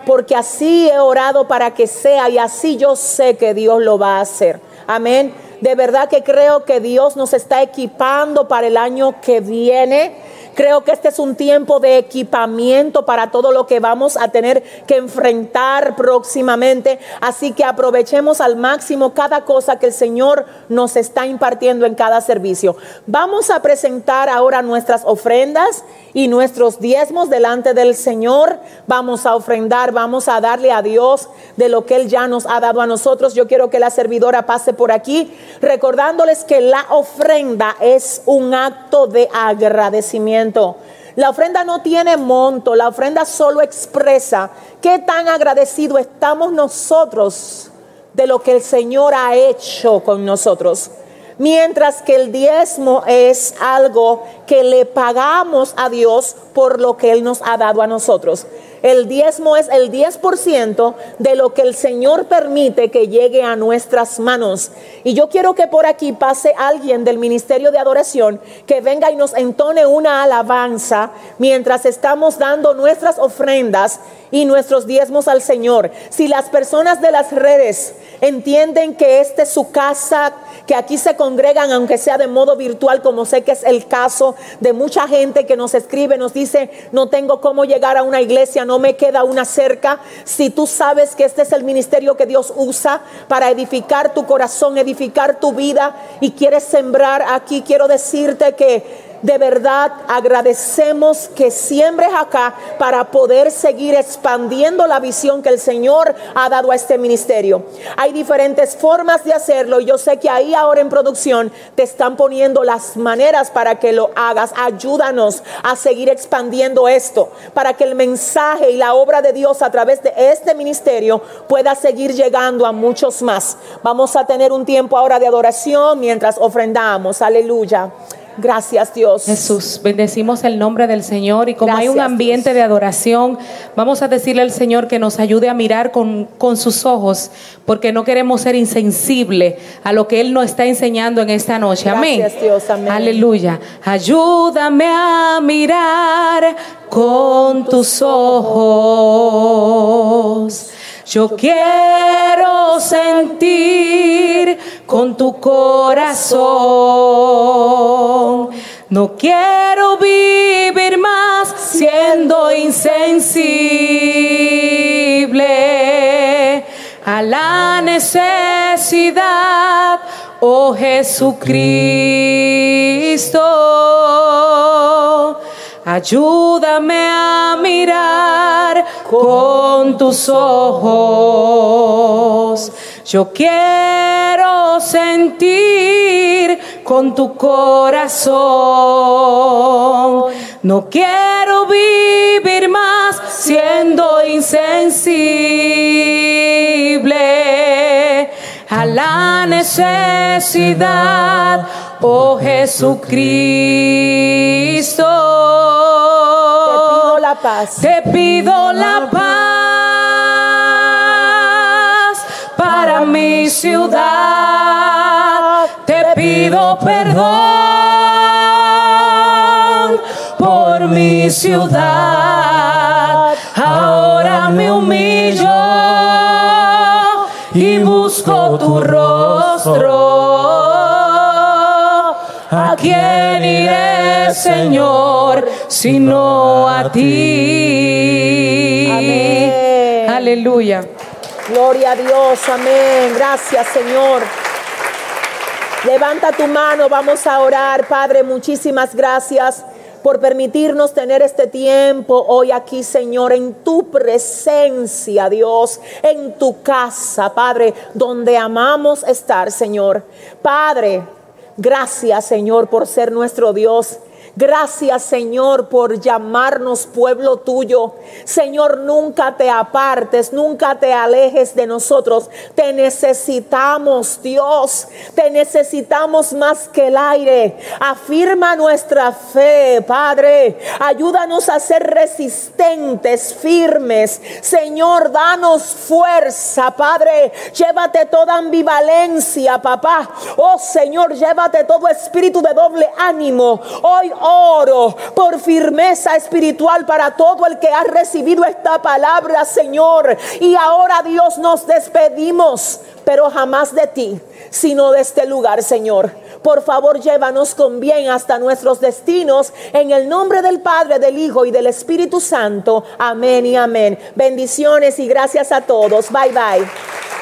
porque así he orado para que sea y así yo sé que Dios lo va a hacer. Amén. De verdad que creo que Dios nos está equipando para el año que viene Creo que este es un tiempo de equipamiento para todo lo que vamos a tener que enfrentar próximamente. Así que aprovechemos al máximo cada cosa que el Señor nos está impartiendo en cada servicio. Vamos a presentar ahora nuestras ofrendas y nuestros diezmos delante del Señor. Vamos a ofrendar, vamos a darle a Dios de lo que Él ya nos ha dado a nosotros. Yo quiero que la servidora pase por aquí recordándoles que la ofrenda es un acto de agradecimiento. La ofrenda no tiene monto, la ofrenda solo expresa qué tan agradecido estamos nosotros de lo que el Señor ha hecho con nosotros. Mientras que el diezmo es algo que le pagamos a Dios por lo que Él nos ha dado a nosotros. El diezmo es el 10% de lo que el Señor permite que llegue a nuestras manos. Y yo quiero que por aquí pase alguien del ministerio de adoración que venga y nos entone una alabanza mientras estamos dando nuestras ofrendas y nuestros diezmos al Señor. Si las personas de las redes entienden que esta es su casa, que aquí se congregan, aunque sea de modo virtual, como sé que es el caso de mucha gente que nos escribe, nos dice, no tengo cómo llegar a una iglesia, no me queda una cerca. Si tú sabes que este es el ministerio que Dios usa para edificar tu corazón, edificar tu vida y quieres sembrar aquí, quiero decirte que de verdad agradecemos que siembres acá para poder seguir expandiendo la visión que el Señor ha dado a este ministerio. Hay diferentes formas de hacerlo. Yo sé que ahí ahora en producción te están poniendo las maneras para que lo hagas. Ayúdanos a seguir expandiendo esto, para que el mensaje y la obra de Dios a través de este ministerio pueda seguir llegando a muchos más. Vamos a tener un tiempo ahora de adoración mientras ofrendamos. Aleluya. Gracias Dios. Jesús, bendecimos el nombre del Señor y como hay un ambiente de adoración, vamos a decirle al Señor que nos ayude a mirar con, con sus ojos, porque no queremos ser insensibles a lo que Él nos está enseñando en esta noche. Amén. Gracias, Dios, amén. Aleluya. Ayúdame a mirar con tus ojos. Yo quiero sentir con tu corazón. No quiero vivir más siendo insensible a la necesidad, oh Jesucristo. Ayúdame a mirar con tus ojos. Yo quiero sentir con tu corazón. No quiero vivir más siendo insensible a la necesidad, oh Jesucristo. Te pido la paz. Te pido la paz para mi ciudad. Te pido perdón por mi ciudad. Ahora me humillo y busco tu rostro. ¿A quién iré, Señor, sino a ti? Amén. Aleluya. Gloria a Dios, amén. Gracias, Señor. Levanta tu mano, vamos a orar, Padre. Muchísimas gracias por permitirnos tener este tiempo hoy aquí, Señor, en tu presencia, Dios, en tu casa, Padre, donde amamos estar, Señor. Padre, gracias, Señor, por ser nuestro Dios. Gracias Señor por llamarnos pueblo tuyo. Señor, nunca te apartes, nunca te alejes de nosotros. Te necesitamos, Dios. Te necesitamos más que el aire. Afirma nuestra fe, Padre. Ayúdanos a ser resistentes, firmes. Señor, danos fuerza, Padre. Llévate toda ambivalencia, papá. Oh Señor, llévate todo espíritu de doble ánimo. Hoy por firmeza espiritual para todo el que ha recibido esta palabra, Señor. Y ahora, Dios, nos despedimos, pero jamás de ti, sino de este lugar, Señor. Por favor, llévanos con bien hasta nuestros destinos. En el nombre del Padre, del Hijo y del Espíritu Santo. Amén y amén. Bendiciones y gracias a todos. Bye bye.